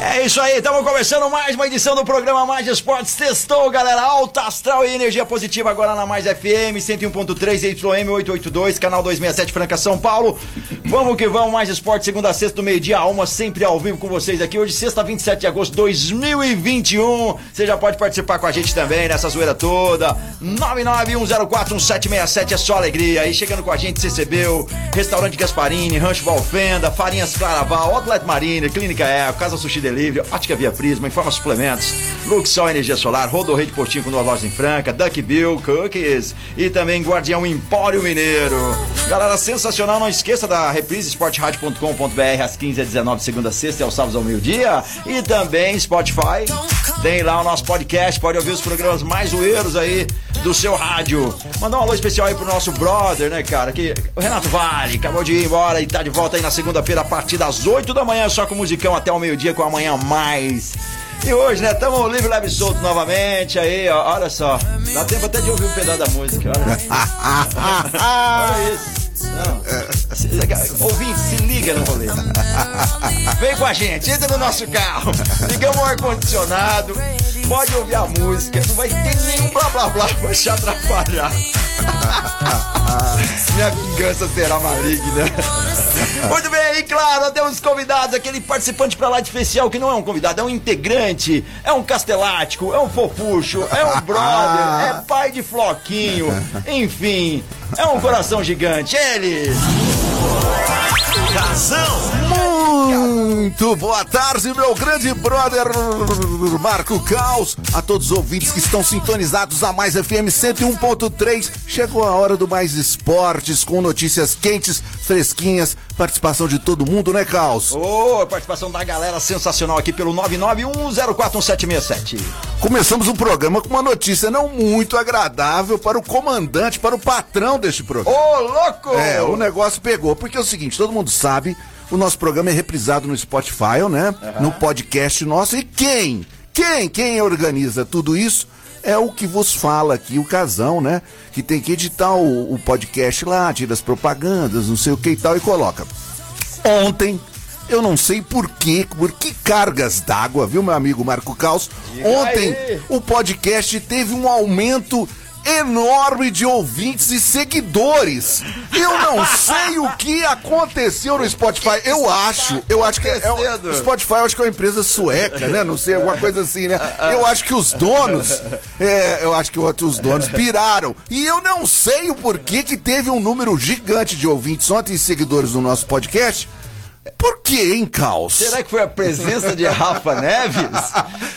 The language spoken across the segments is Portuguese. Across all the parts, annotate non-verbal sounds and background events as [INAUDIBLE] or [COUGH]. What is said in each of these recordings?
É isso aí, estamos começando mais uma edição do programa Mais Esportes. Testou, galera. Alta astral e energia positiva agora na Mais FM 101.3 YM 882, canal 267 Franca São Paulo. Vamos que vamos, Mais Esportes, segunda a sexta, do meio-dia a uma, sempre ao vivo com vocês aqui. Hoje, sexta, 27 de agosto de 2021. Você já pode participar com a gente também nessa zoeira toda. 991041767 é só alegria. Aí chegando com a gente, recebeu Restaurante Gasparini, Rancho Valfenda, Farinhas Claraval, Outlet Marine, Clínica Eco, Casa Sushi Delivery, Ótica Via Prisma, Informa Suplementos, Luxol Energia Solar, Rodorrei Postinho com duas lojas em Franca, Duck Bill, Cookies e também Guardião Empório Mineiro. Galera, sensacional, não esqueça da reprise esportradio.com.br às 15 h 19 segunda a sexta e aos sábados ao meio-dia e também Spotify. Tem lá o nosso podcast, pode ouvir os programas mais zoeiros aí do seu rádio. Mandar um alô especial aí pro nosso brother, né, cara? Que, o Renato Vale acabou de ir embora e tá de volta aí na segunda-feira a partir das 8 da manhã, só com musicão até o meio-dia com amanhã mais. E hoje, né, tamo livre, leve e solto novamente aí, ó, olha só. Dá tempo até de ouvir um pedaço da música, olha. [LAUGHS] olha isso. Não. Se, ouvinte, se liga no rolê. Vem com a gente, entra no nosso carro. Ligamos o ar-condicionado. Pode ouvir a música. Não vai ter nenhum blá blá blá pra te atrapalhar. [LAUGHS] Minha vingança será maligna. Muito bem, e claro, temos convidados, aquele participante pra lá de especial que não é um convidado, é um integrante, é um castelático, é um fofucho, é um brother, [LAUGHS] é pai de floquinho, enfim, é um coração gigante. Ele. Casão. Muito boa tarde, meu grande brother Marco Caos. A todos os ouvintes que estão sintonizados a Mais FM 101.3. Chegou a hora do Mais Esportes com notícias quentes, fresquinhas, participação de todo mundo, né, Caos? Ô, participação da galera sensacional aqui pelo 991041767. Começamos o programa com uma notícia não muito agradável para o comandante, para o patrão deste programa. Ô, louco! É, o negócio pegou, porque é o seguinte, todo mundo sabe, o nosso programa é reprisado no Spotify, né? No podcast nosso. E quem? Quem? Quem organiza tudo isso? É o que vos fala aqui, o casão, né? Que tem que editar o, o podcast lá, tira as propagandas, não sei o que e tal, e coloca. Ontem, eu não sei por quê, por que cargas d'água, viu, meu amigo Marco Caos? Ontem, o podcast teve um aumento enorme de ouvintes e seguidores. Eu não sei o que aconteceu no Spotify. Eu acho, eu acho que é, é o- Spotify eu acho que é uma empresa sueca, né? Não sei, alguma coisa assim, né? Eu acho que os donos, é, eu acho que os donos piraram. E eu não sei o porquê que teve um número gigante de ouvintes ontem e seguidores no nosso podcast. Por que, hein, Caos? Será que foi a presença de Rafa Neves?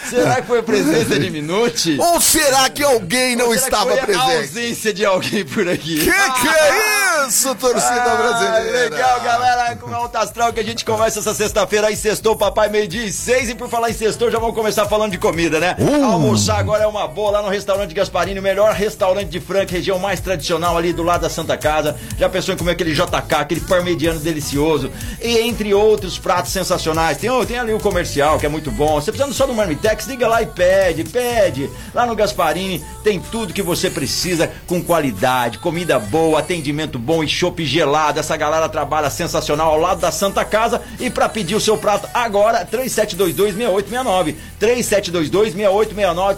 Será que foi a presença de Minuti? Ou será que alguém não estava foi a presente? ausência de alguém por aqui. Que que é isso, torcida Ah, brasileira? legal, galera, com o Alto Astral que a gente começa essa sexta-feira aí, sextou, papai, meio-dia e seis, e por falar em sextou, já vamos começar falando de comida, né? Uh. Almoçar agora é uma boa lá no restaurante Gasparini, o melhor restaurante de Franca, região mais tradicional ali do lado da Santa Casa. Já pensou em comer aquele JK, aquele parmegiano delicioso, e entre outros pratos sensacionais. Tem, o- tem ali o comercial, que é muito bom. Você precisando só do Marmitex, liga lá e pede, pede. Lá no Gasparini tem tudo que você precisa com qualidade, comida boa, atendimento bom e chopp gelado. Essa galera trabalha sensacional ao lado da Santa Casa. E para pedir o seu prato agora, 3722-6869. 3722-6869.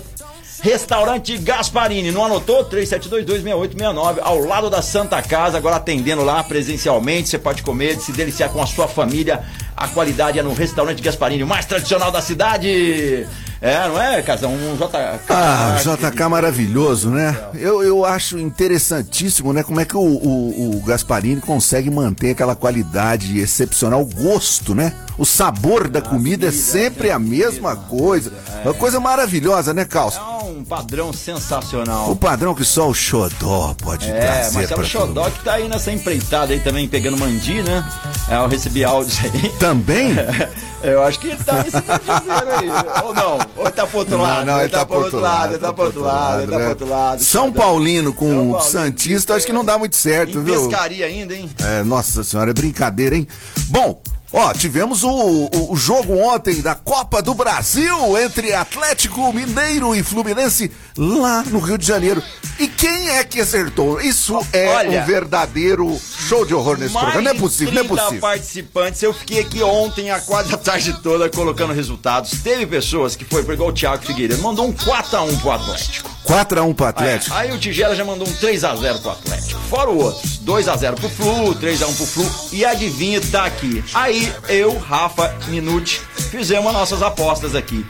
Restaurante Gasparini, não anotou? 37226869, ao lado da Santa Casa, agora atendendo lá presencialmente. Você pode comer, se deliciar com a sua família. A qualidade é no Restaurante Gasparini, o mais tradicional da cidade. É, não é, Casão? Um JK. Ah, JK maravilhoso, né? Eu, eu acho interessantíssimo, né? Como é que o, o, o Gasparini consegue manter aquela qualidade excepcional, o gosto, né? O sabor da comida é sempre a mesma coisa. É uma coisa maravilhosa, né, Caos? É um padrão sensacional. O padrão que só o Xodó pode É, trazer Marcelo pra todo Xodó que tá aí nessa empreitada aí também, pegando mandi, né? É, eu recebi áudios aí. Também? [LAUGHS] Eu acho que ele tá nesse aí. Ou não? Ou ele tá pro outro lado? Não, não, ele tá pro outro lado, ele tá pro outro lado, ele tá pro outro lado. São Paulino com São o Paulino. Santista, acho que não dá muito certo, Em viu? pescaria ainda, hein? É, nossa senhora, é brincadeira, hein? Bom, ó, tivemos o, o, o jogo ontem da Copa do Brasil entre Atlético Mineiro e Fluminense lá no Rio de Janeiro. E quem é que acertou? Isso é Olha, um verdadeiro show de horror nesse programa. Não é possível, não é 30 possível. participantes. Eu fiquei aqui ontem, a quase a tarde toda, colocando resultados. Teve pessoas que foi, igual o Thiago Figueiredo, mandou um 4x1 pro Atlético. 4x1 pro Atlético. É, aí o Tigela já mandou um 3x0 pro Atlético. Fora o outros. 2x0 pro Flu, 3x1 pro Flu. E adivinha, tá aqui. Aí eu, Rafa, Minuti, fizemos as nossas apostas aqui.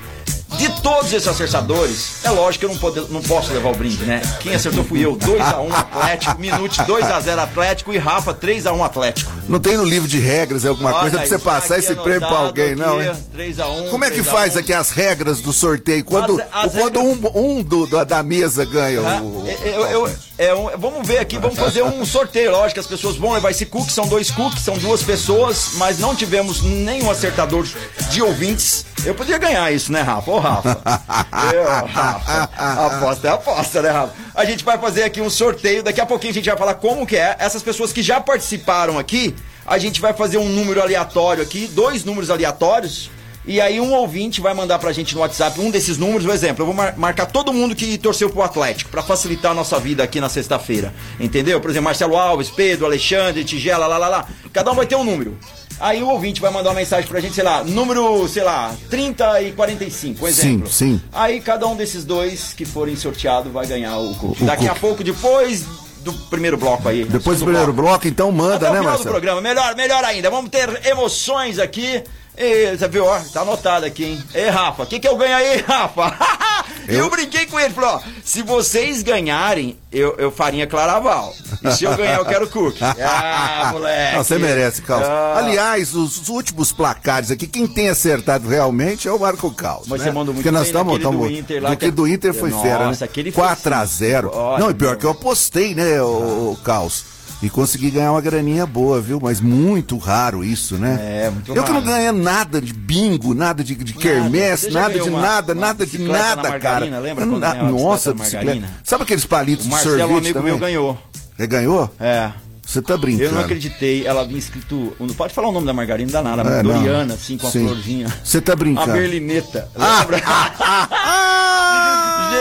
De todos esses acertadores, é lógico que eu não, pode- não posso levar o brinde, né? Quem acertou fui eu, 2x1 Atlético, Minute 2x0 Atlético e Rafa 3x1 Atlético. Não tem no livro de regras alguma coisa pra você passar esse prêmio pra alguém, não, hein? 3x1. Como é que faz aqui as regras do sorteio? Quando, As- as quando um, um do- da, mesa ganha o. Eu, eu- é um- vamos ver aqui, vamos fazer um sorteio. Lógico que as pessoas vão levar esse cookie, são dois cookies, são duas pessoas, mas não tivemos nenhum acertador de ouvintes. Eu poderia ganhar isso, né, Rafa? Ô, Rafa. [LAUGHS] Eu, Rafa. Aposta é aposta, né, Rafa? A gente vai fazer aqui um sorteio. Daqui a pouquinho a gente vai falar como que é. Essas pessoas que já participaram aqui, a gente vai fazer um número aleatório aqui, dois números aleatórios. E aí um ouvinte vai mandar pra gente no WhatsApp um desses números, por exemplo, eu vou mar- marcar todo mundo que torceu pro Atlético, pra facilitar a nossa vida aqui na sexta-feira. Entendeu? Por exemplo, Marcelo Alves, Pedro, Alexandre, Tigela, lá, lá, lá. Cada um vai ter um número. Aí o ouvinte vai mandar uma mensagem pra gente, sei lá, número, sei lá, 30 e 45, um exemplo. Sim, sim. Aí cada um desses dois que forem sorteados vai ganhar o cookie. O Daqui a cookie. pouco, depois do primeiro bloco aí. Depois do primeiro bloco, então manda, até né, final do Marcelo? programa. Melhor, melhor ainda. Vamos ter emoções aqui. E, você viu, ó, tá anotado aqui, hein? Ei, Rafa, o que, que eu ganho aí, Rafa? [LAUGHS] eu... Eu- brinquei com ele, falou, ó, se vocês ganharem, eu, eu farinha claraval. E se eu ganhar, eu quero cookie. [LAUGHS] Ah, moleque. Não, você merece, Carlos. Ah. Aliás, os, os últimos placares aqui, quem tem acertado realmente é o Marco Caos. Mas né? você mandou muito Porque nós estamos. do Inter lá, do que- que do Inter foi Nossa, fera, né? aquele foi 4x0. Olha, Não, e pior meu. que eu apostei, né, o, o Caos. E consegui ganhar uma graninha boa, viu? Mas muito raro isso, né? É, muito Eu que não ganhei nada de bingo, nada de, de quermesse, nada de uma- nada, uma nada de nada, cara. margarina, lembra quando Na- Nossa, bicicleta? Sabe aqueles palitos de sorvete um amigo também? meu, ganhou. Ele ganhou? É. Você tá brincando. Eu não acreditei, ela vinha escrito. Não pode falar o nome da margarina, não dá nada, É. Doriana, assim, com a Sim. florzinha. Você tá brincando. A berlineta. Ah, Lembra? ah,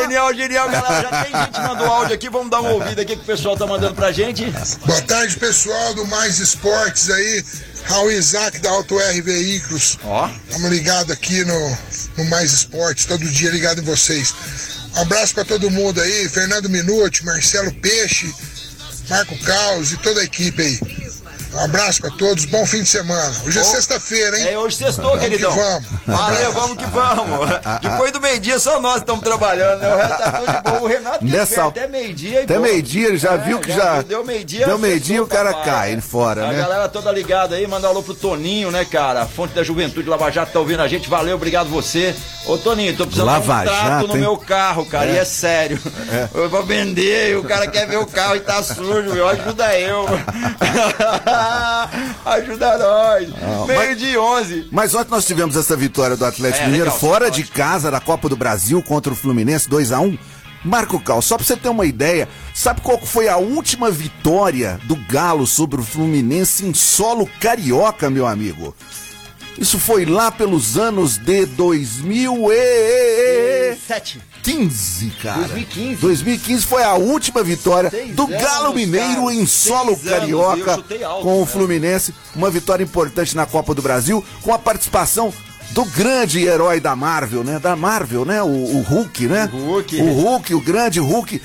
Genial, genial, galera. Já tem gente mandou áudio aqui, vamos dar uma ouvida aqui que o pessoal tá mandando pra gente. Boa tarde, pessoal do Mais Esportes aí. Raul Isaac da Auto R Veículos. Ó. Estamos ligados aqui no, no Mais Esportes, todo dia ligado em vocês. Um abraço para todo mundo aí, Fernando Minuti, Marcelo Peixe, Marco Caos e toda a equipe aí. Um abraço para todos, bom fim de semana. Hoje é sexta-feira, hein? É, hoje sextou, queridão. que vamos. Valeu, vamos que vamos. [LAUGHS] Depois do meio-dia, só nós estamos trabalhando, né? O resto tá tudo de boa. O Renato Nessa- até meio-dia. e Até meio-dia, ele já É, viu que já- Deu meio-dia. deu meio-dia, o cara papai. cai fora, A né? galera toda ligada aí, manda um alô pro Toninho, né, cara? Fonte da Juventude Lava Jato tá ouvindo a gente. Valeu, obrigado você. Ô, Toninho, tô precisando Lava de um trato Jato, no hein? meu carro, cara. E é sério. Eu vou vender e o cara quer ver o carro e tá sujo, meu. Ajuda eu. [LAUGHS] Ajuda nós. Meio de 11. Mas ontem nós tivemos essa vitória do Atlético É, Mineiro legal, fora ótimo. de casa da Copa do Brasil contra o Fluminense 2 a 1 Marco Cal, só pra você ter uma ideia, sabe qual foi a última vitória do Galo sobre o Fluminense em solo carioca, meu amigo? Isso foi lá pelos anos de 2015, Sete. cara. 2015. 2015 foi a última vitória Seis do anos, Galo Mineiro cara. em solo Seis anos, carioca alto, com o né? Fluminense, uma vitória importante na Copa do Brasil, com a participação do grande herói da Marvel, né? Da Marvel, né? O, o Hulk, né? O Hulk. O Hulk, o grande Hulk.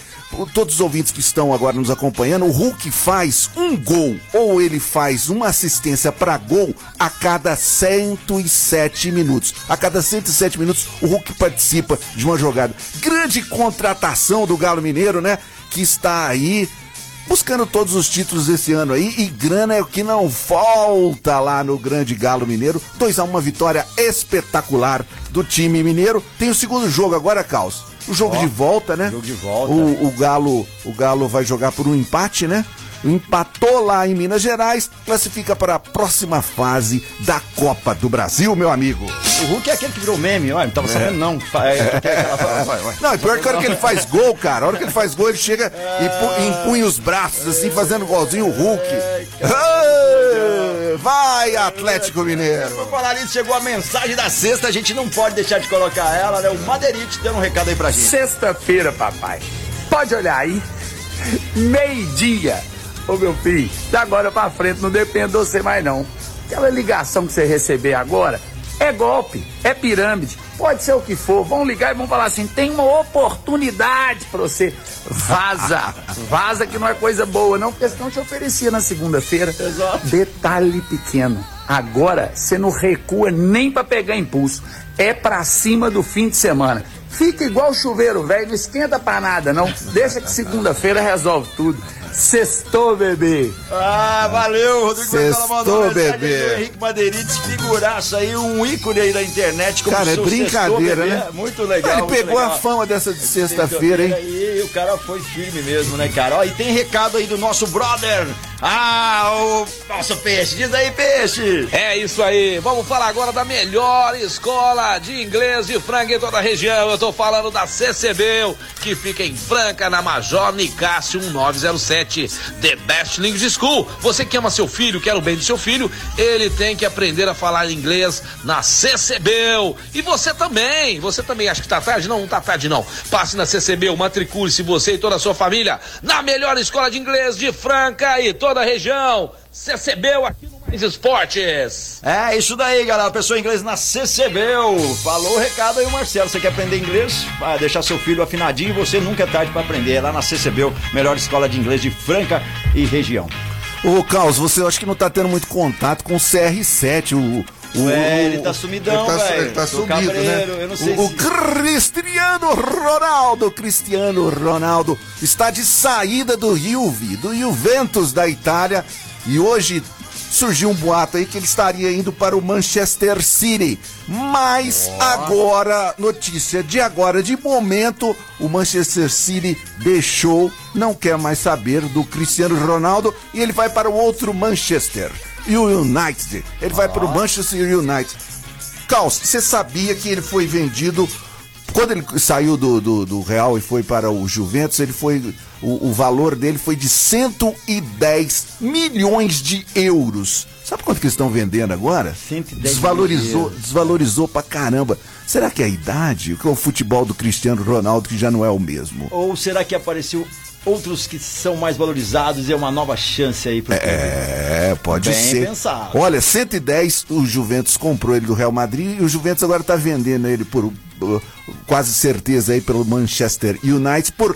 Todos os ouvintes que estão agora nos acompanhando, o Hulk faz um gol ou ele faz uma assistência para gol a cada 107 minutos. A cada 107 minutos, o Hulk participa de uma jogada. Grande contratação do Galo Mineiro, né? Que está aí buscando todos os títulos esse ano aí e grana é o que não falta lá no Grande Galo Mineiro. 2 a 1 uma vitória espetacular do time mineiro. Tem o segundo jogo agora, Caos. O jogo de volta, né? Jogo de volta. O, o Galo, o Galo vai jogar por um empate, né? Empatou lá em Minas Gerais, classifica para a próxima fase da Copa do Brasil, meu amigo. O Hulk é aquele que virou meme, olha, não tava sabendo não. É, vai. Não, e pior que a hora que ele faz gol, cara, a hora que ele faz gol, ele chega e pu- empunha os braços, assim, fazendo igualzinho o Hulk. Ah, [LAUGHS] Vai, Atlético Mineiro. Por falar nisso, chegou a mensagem da sexta, a gente não pode deixar de colocar ela, né? O Madeirite dando um recado aí pra gente. Sexta-feira, papai. Pode olhar aí. Meio-dia. Ô meu filho, da agora pra frente não depende de você mais não. Aquela ligação que você receber agora é golpe, é pirâmide, pode ser o que for. Vão ligar e vão falar assim: tem uma oportunidade pra você. Vaza, [LAUGHS] vaza que não é coisa boa, não, porque senão te oferecia na segunda-feira. Detalhe pequeno. Agora você não recua nem pra pegar impulso. É pra cima do fim de semana. Fica igual chuveiro velho, não esquenta pra nada, não. Deixa que segunda-feira resolve tudo. Sextou, bebê. Ah, valeu, Rodrigo Sextou, mandou bebê. do Henrique Madeirite, figuraça aí, um ícone aí da internet. Como Cara, é brincadeira, Sextou, né? Muito legal. Ele muito pegou legal. a fama dessa de sexta-feira, hein? E o cara foi firme mesmo, né, cara? Ó, e tem recado aí do nosso brother. Ah, o nosso peixe. Diz aí, peixe. É isso aí, vamos falar agora da melhor escola de inglês de Franca em toda a região. Eu tô falando da CCB, que fica em Franca, na Major Nicásio 1907, The Best English School. Você que ama seu filho, quer o bem do seu filho, ele tem que aprender a falar inglês na CCB. E você também, você também acha que tá tarde? Não, não tá tarde não. Passe na CCB, matricule-se você e toda a sua família na melhor escola de inglês de Franca e toda a região. CCB aqui no Esportes. É, isso daí, galera. Pessoa em inglês na CCBEL. Falou o recado aí, o Marcelo. Você quer aprender inglês? Vai deixar seu filho afinadinho. Você nunca é tarde pra aprender. É lá na CCBEL, melhor escola de inglês de Franca e região. Ô, Carlos, você eu acho que não tá tendo muito contato com o CR7, o. o Ué, o- ele tá sumidão, ele tá, velho. Ele tá Tô sumido, cabreiro, né? eu não sei o, o se- Cristiano Ronaldo, Cristiano Ronaldo, está de saída do Juve, do Juventus da Itália, e hoje surgiu um boato aí que ele estaria indo para o Manchester City. Mas agora, notícia de agora, de momento, o Manchester City deixou, não quer mais saber do Cristiano Ronaldo e ele vai para o outro Manchester, e o United. Ele vai para o Manchester United. Caos, você sabia que ele foi vendido. Quando ele saiu do, do, do Real e foi para o Juventus, ele foi. O, o valor dele foi de 110 milhões de euros. Sabe quanto que eles estão vendendo agora? 110 desvalorizou, desvalorizou pra caramba. Será que é a idade? Que é o futebol do Cristiano Ronaldo que já não é o mesmo? Ou será que apareceu outros que são mais valorizados e é uma nova chance aí pro? É, pode Bem ser. pensado. Olha, 110 o Juventus comprou ele do Real Madrid e o Juventus agora tá vendendo ele por uh, quase certeza aí pelo Manchester United por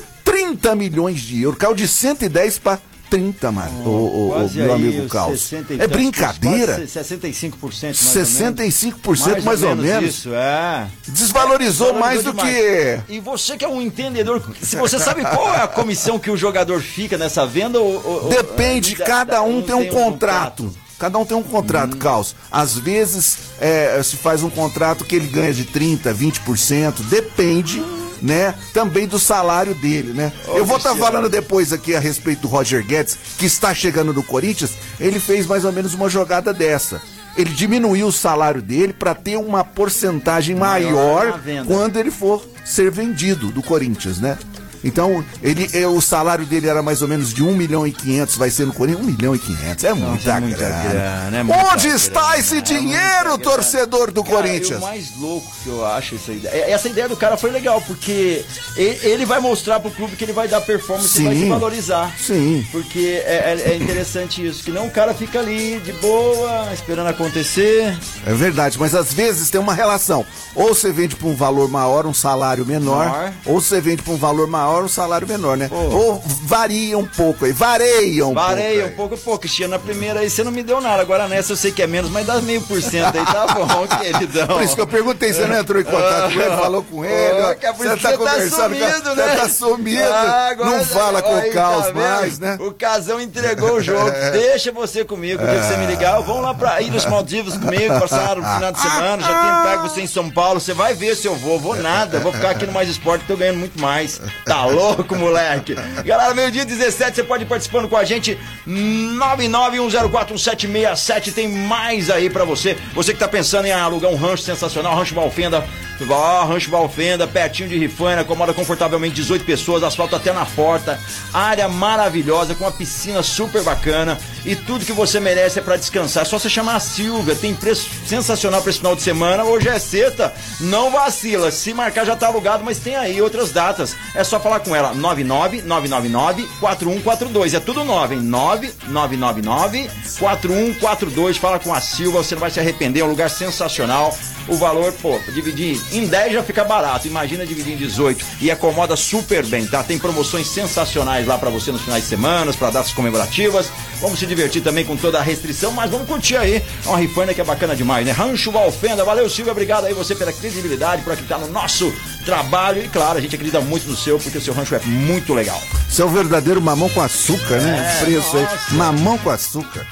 30 milhões de euros. Caiu de 110 para 30, mano. o, o- o meu amigo os Caos. 60 É brincadeira? quase 65% mais ou menos. 65% mais, ou menos. Isso, é. Desvalorizou mais do demais. que. E você que é um entendedor, se você sabe [LAUGHS] qual é a comissão que o jogador fica nessa venda? Ou, ou- ou- Depende, da- cada da- um tem um contrato. Cada um tem um contrato, Caos. Às vezes é, se faz um contrato que ele ganha de 30%, 20%, depende, né? Também do salário dele, né? Eu vou estar Cristiano. falando depois aqui a respeito do Roger Guedes, que está chegando no Corinthians. Ele fez mais ou menos uma jogada dessa. Ele diminuiu o salário dele para ter uma porcentagem Maior maior quando ele for ser vendido do Corinthians, né? Então, ele, é, o salário dele era mais ou menos de 1 milhão e 500, vai ser no Corinthians 1 milhão e 500. É muita, é muita grana. grana, é muita Onde está grana, esse é dinheiro, grana. torcedor do Cara, Corinthians? o mais louco que eu acho essa ideia. Essa ideia do cara foi legal, porque ele, vai mostrar pro clube que ele vai dar performance e vai Sim. se valorizar. Sim. Porque é, é- é interessante isso, que não o cara fica ali de boa, esperando acontecer. É verdade, mas às vezes tem uma relação. Ou você vende por um valor maior, um salário menor, Maior. ou você vende por um valor maior, maior, um salário menor, né? Ou varia um pouco aí, vareia um Vareia pouco. um aí. pouco, pô, Cristiano, na primeira aí você não me deu nada. Agora nessa eu sei que é menos, mas dá meio por cento aí, tá [LAUGHS] bom, queridão. Por isso que eu perguntei, você não entrou em contato com ele, falou com ele, ó, é por isso que você tá sumido, né? Você tá sumido, Ah, agora- não fala com o caos tá mais, né? O Casão entregou o jogo. [LAUGHS] Deixa você comigo, que você me ligar. Vamos lá pra ir nos Maldivas comigo, passar o final de semana. Já tenho pego você em São Paulo. Você vai ver se eu vou. Vou nada. Vou ficar aqui no Mais Esporte, tô ganhando muito mais. Tá louco, moleque? Galera, meio-dia 17, você pode ir participando com a gente. 991041767. Tem mais aí pra você. Você que tá pensando em alugar um rancho sensacional, Rancho Valfenda. Ó, Rancho Valfenda, pertinho de Rifana, acomoda confortavelmente 18 pessoas, asfalto até na porta, área maravilhosa, com uma piscina super bacana e tudo que você merece é pra descansar. É só você chamar a Silvia, tem preço sensacional pra esse final de semana. Hoje é sexta, não vacila. Se marcar já tá alugado, mas tem aí outras datas. É só falar com ela, 999994142. É tudo 9, hein? 99994142. Fala com a Silva, você não vai se arrepender, é um lugar sensacional. O valor, pô, dividir em 10 já fica barato. Imagina dividir em 18 e acomoda super bem, tá? Tem promoções sensacionais lá pra você nos finais de semana, para datas comemorativas. Vamos se divertir também com toda a restrição, mas vamos curtir aí. É uma rifana que é bacana demais, né? Rancho Valfenda, valeu Silvia, obrigado aí você pela credibilidade, por acreditar no nosso trabalho. E claro, a gente acredita muito no seu, porque o seu rancho é muito legal. O verdadeiro mamão com açúcar, né? É, Preço aí. nossa. Mamão com açúcar.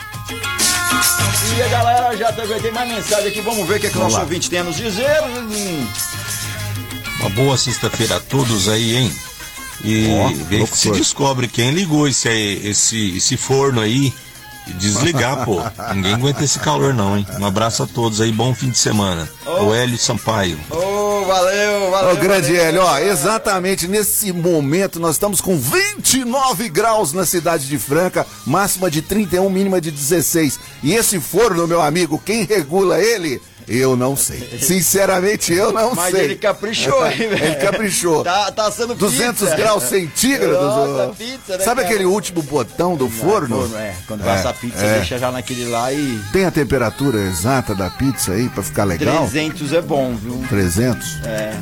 E a galera já tá- tem mais mensagem aqui, vamos ver o que, é que o nosso lá. ouvinte tem a nos dizer. Uma boa sexta-feira a todos aí, hein? E que se descobre quem ligou esse, esse, esse forno aí e desligar, pô. Ninguém aguenta esse calor não, hein? Um abraço a todos aí, bom fim de semana. O Hélio Sampaio. Ô, valeu, valeu. Ô, grande valeu. Hélio, ó, exatamente nesse momento nós estamos com 29 graus na cidade de Franca, máxima de 31, mínima de 16. E esse forno, meu amigo, quem regula ele? Eu não sei. Sinceramente, eu não Mas sei. ele caprichou, hein, velho? Ele caprichou. Tá, tá assando 200 pizza. graus centígrados. Nossa, pizza, né, Sabe cara? aquele último botão do forno? É, quando É, assar pizza, é. deixa já naquele lá e. Tem a temperatura exata da pizza aí pra ficar legal? 300 é bom, viu? 300? É.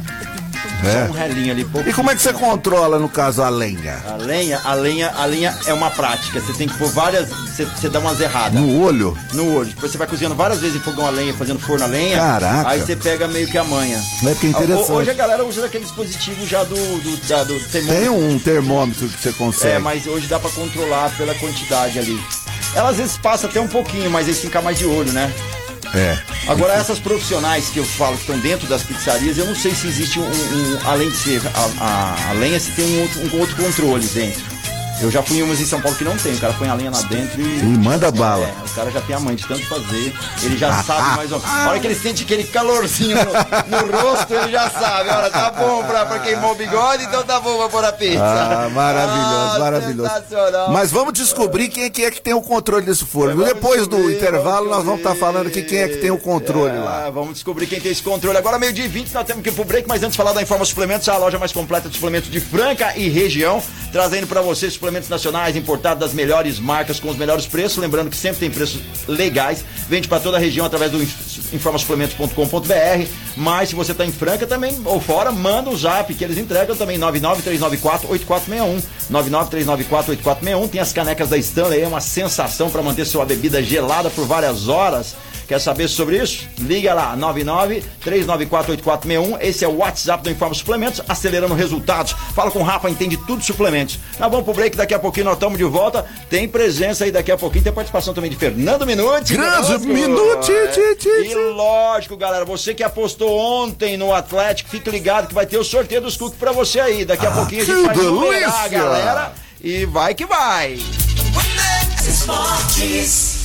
É. Só um relinho ali, pouco. E como é que você controla, no caso, a lenha? A lenha, a lenha, a lenha é uma prática. Você tem que pôr várias. Você, você dá umas erradas. No olho? No olho. Depois você vai cozinhando várias vezes em fogão a lenha, fazendo forno a lenha. Caraca. Aí você pega meio que a manha. É que é interessante. Hoje a galera usa aquele dispositivo já do. do, do termômetro. Tem um termômetro que você consegue. É, mas hoje dá pra controlar pela quantidade ali. Ela às vezes passa até um pouquinho, mas aí fica mais de olho, né? É. Agora, essas profissionais que eu falo que estão dentro das pizzarias, eu não sei se existe um, um- além de ser a, a- a lenha, se tem um outro, um outro controle dentro. Eu já fui em umas em São Paulo que não tem, o cara põe a lenha lá dentro e. E manda bala. É, o cara já tem a mãe de tanto fazer, ele já sabe mais ou menos. A hora que ele sente aquele calorzinho no, no rosto, ele já sabe. Olha, tá bom pra, pra queimar o bigode, então tá bom pra pôr a pizza. Ah, maravilhoso, Ah, maravilhoso. sensacional. Mas vamos descobrir quem é que, é que tem o controle desse forno. Depois do intervalo, vamos nós vamos estar descobrir. falando aqui quem é que tem o controle Ah, lá. Vamos descobrir quem tem esse controle. Agora, meio-dia e 20, nós temos que ir pro break, mas antes de falar da Informa Suplementos, a loja mais completa de suplementos de Franca e região, trazendo para você suplementos nacionais importados das melhores marcas com os melhores preços. Lembrando que sempre tem preços legais. Vende para toda a região através do informasuplementos.com.br. Mas se você tá em Franca também ou fora, manda o zap que eles entregam também 993948461. 993948461. Tem as canecas da Stanley, é uma sensação para manter sua bebida gelada por várias horas. Quer saber sobre isso? Liga lá, 99-394-8461. Esse é o WhatsApp do Informa Suplementos, acelerando resultados. Fala com o Rafa, entende tudo de suplementos. Nós vamos pro break, daqui a pouquinho nós estamos de volta. Tem presença aí daqui a pouquinho, tem participação também de Fernando Minuti. Grande. Minuti, ti, ti, E lógico, galera, você que apostou ontem no Atlético, fique ligado que vai ter o sorteio dos cookies pra você aí. Daqui a pouquinho a gente vai numerar a galera e vai que vai. Esportes.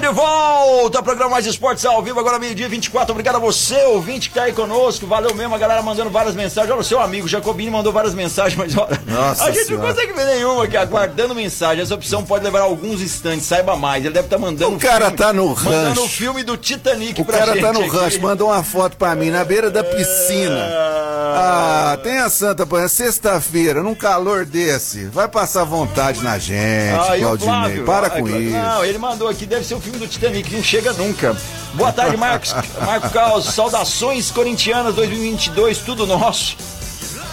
Estamos de volta, programa Mais Esportes ao vivo, agora meio-dia 24. Obrigado a você, ouvinte, que tá aí conosco. Valeu mesmo, a galera mandando várias mensagens. Olha, o seu amigo Jacobini mandou várias mensagens, mas olha, Nossa a gente Senhora. não consegue ver nenhuma aqui, aguardando mensagem. Essa opção pode levar alguns instantes, saiba mais. Ele deve estar mandando. O cara filme- tá no Mandando rancho. o filme do Titanic O pra cara gente. tá no aqui. rancho, mandou uma foto pra mim na beira da piscina. Ah, tem a Santa Panha, sexta-feira, num calor desse. Vai passar vontade na gente, Ah, o Claudinei. Flávio? Para Ah, com isso. Não, ele mandou aqui, deve ser o filme do Titanic, não chega nunca. Boa tarde, Marcos. [LAUGHS] Marco Caos, saudações corintianas 2022, tudo nosso.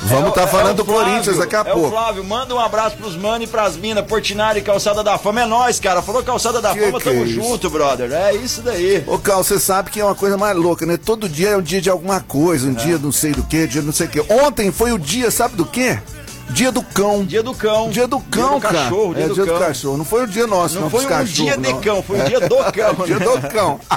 Vamos estar tá falando é do Corinthians daqui a é pouco. Flávio, manda um abraço pros mano e pras minas, Portinari, Calçada da Fama. É nós, cara. Falou Calçada da que Fama, que tamo é junto, brother. É isso daí. Ô, Cal, você sabe que é uma coisa mais louca, né? Todo dia é um dia de alguma coisa, um é. dia não sei do que, dia não sei o que. Ontem foi o dia, sabe do quê? Dia do cão. Dia do cão. Dia do cão, cara. cachorro, dia, é, do, dia cão. do cachorro. Não foi o dia nosso, não. Não foi um dia de cão, foi o dia do cão. [LAUGHS] dia do cão. [LAUGHS]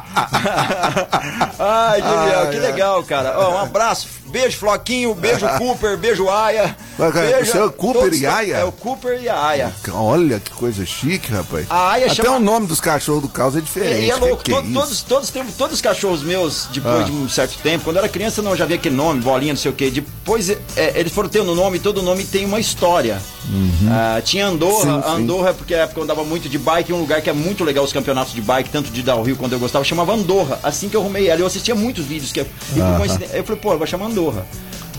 Ai, que, que legal, cara. Ó, um abraço Beijo, Floquinho. Beijo, [LAUGHS] Cooper. Beijo, Aya. Beijo, é o Cooper e Aya? É o Cooper e a Aya. Olha que coisa chique, rapaz. A Aya Até chama... o nome dos cachorros do caos é diferente. E é louco. Que que é todos, todos, todos, todos os cachorros meus, depois ah. de um certo tempo, quando eu era criança, não já havia aquele nome, bolinha, não sei o quê. Depois é, eles foram tendo nome, todo nome tem uma história. Uhum. Ah, tinha Andorra. Sim, sim. Andorra, porque na época eu andava muito de bike, um lugar que é muito legal os campeonatos de bike, tanto de Rio quando eu gostava, chamava Andorra. Assim que eu arrumei ela, eu assistia muitos vídeos. Que, e por eu falei, pô, eu vou chamar Andorra.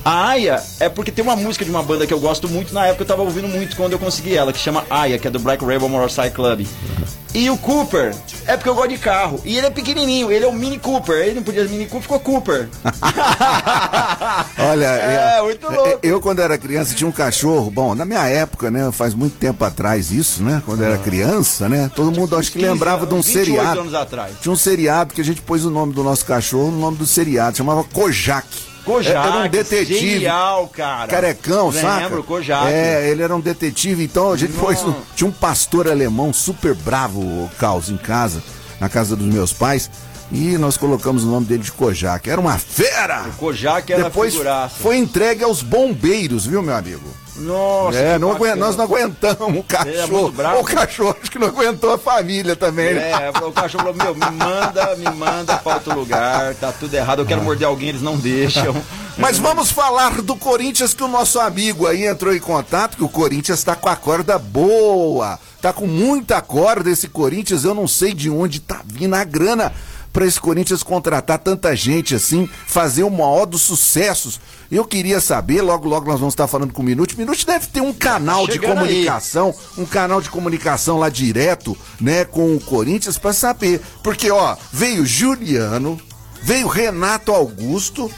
A Aya é porque tem uma música de uma banda que eu gosto muito, na época eu tava ouvindo muito quando eu consegui ela, que chama Aya, que é do Black Rebel Motorcycle Club. E o Cooper é porque eu gosto de carro. E ele é pequenininho, ele é o Mini Cooper. Ele não podia ser Mini Cooper, ficou Cooper. [LAUGHS] Olha, é, eu, muito louco. Eu, quando era criança, tinha um cachorro. Bom, na minha época, né? Faz muito tempo atrás isso, né? Quando era criança, né? Todo mundo acho que lembrava de um seriado. anos atrás. Tinha um seriado que a gente pôs o nome do nosso cachorro no nome do seriado. Chamava Kojak. Kojak, era um detetive. Genial, cara. Carecão, Lembro, saca? Lembro, Kojak. É, ele era um detetive, então a gente foi. Tinha um pastor alemão super bravo, o Caos, em casa, na casa dos meus pais. E nós colocamos o nome dele de Kojak. Era uma fera! O Kojak era Depois figuraça. foi entregue aos bombeiros, viu, meu amigo? Nossa, é, não aguent, nós não aguentamos o cachorro. É o cachorro acho que não aguentou a família também, né? É, o cachorro falou, meu, me manda, me manda para outro lugar, tá tudo errado, eu quero ah. morder alguém, eles não deixam. Mas vamos falar do Corinthians que o nosso amigo aí entrou em contato, que o Corinthians está com a corda boa. Tá com muita corda esse Corinthians, eu não sei de onde tá vindo a grana para esse Corinthians contratar tanta gente assim, fazer o maior dos sucessos. Eu queria saber, logo logo nós vamos estar falando com o Minute. Minute deve ter um canal de comunicação, aí. um canal de comunicação lá direto, né, com o Corinthians para saber. Porque ó, veio Juliano, veio Renato Augusto,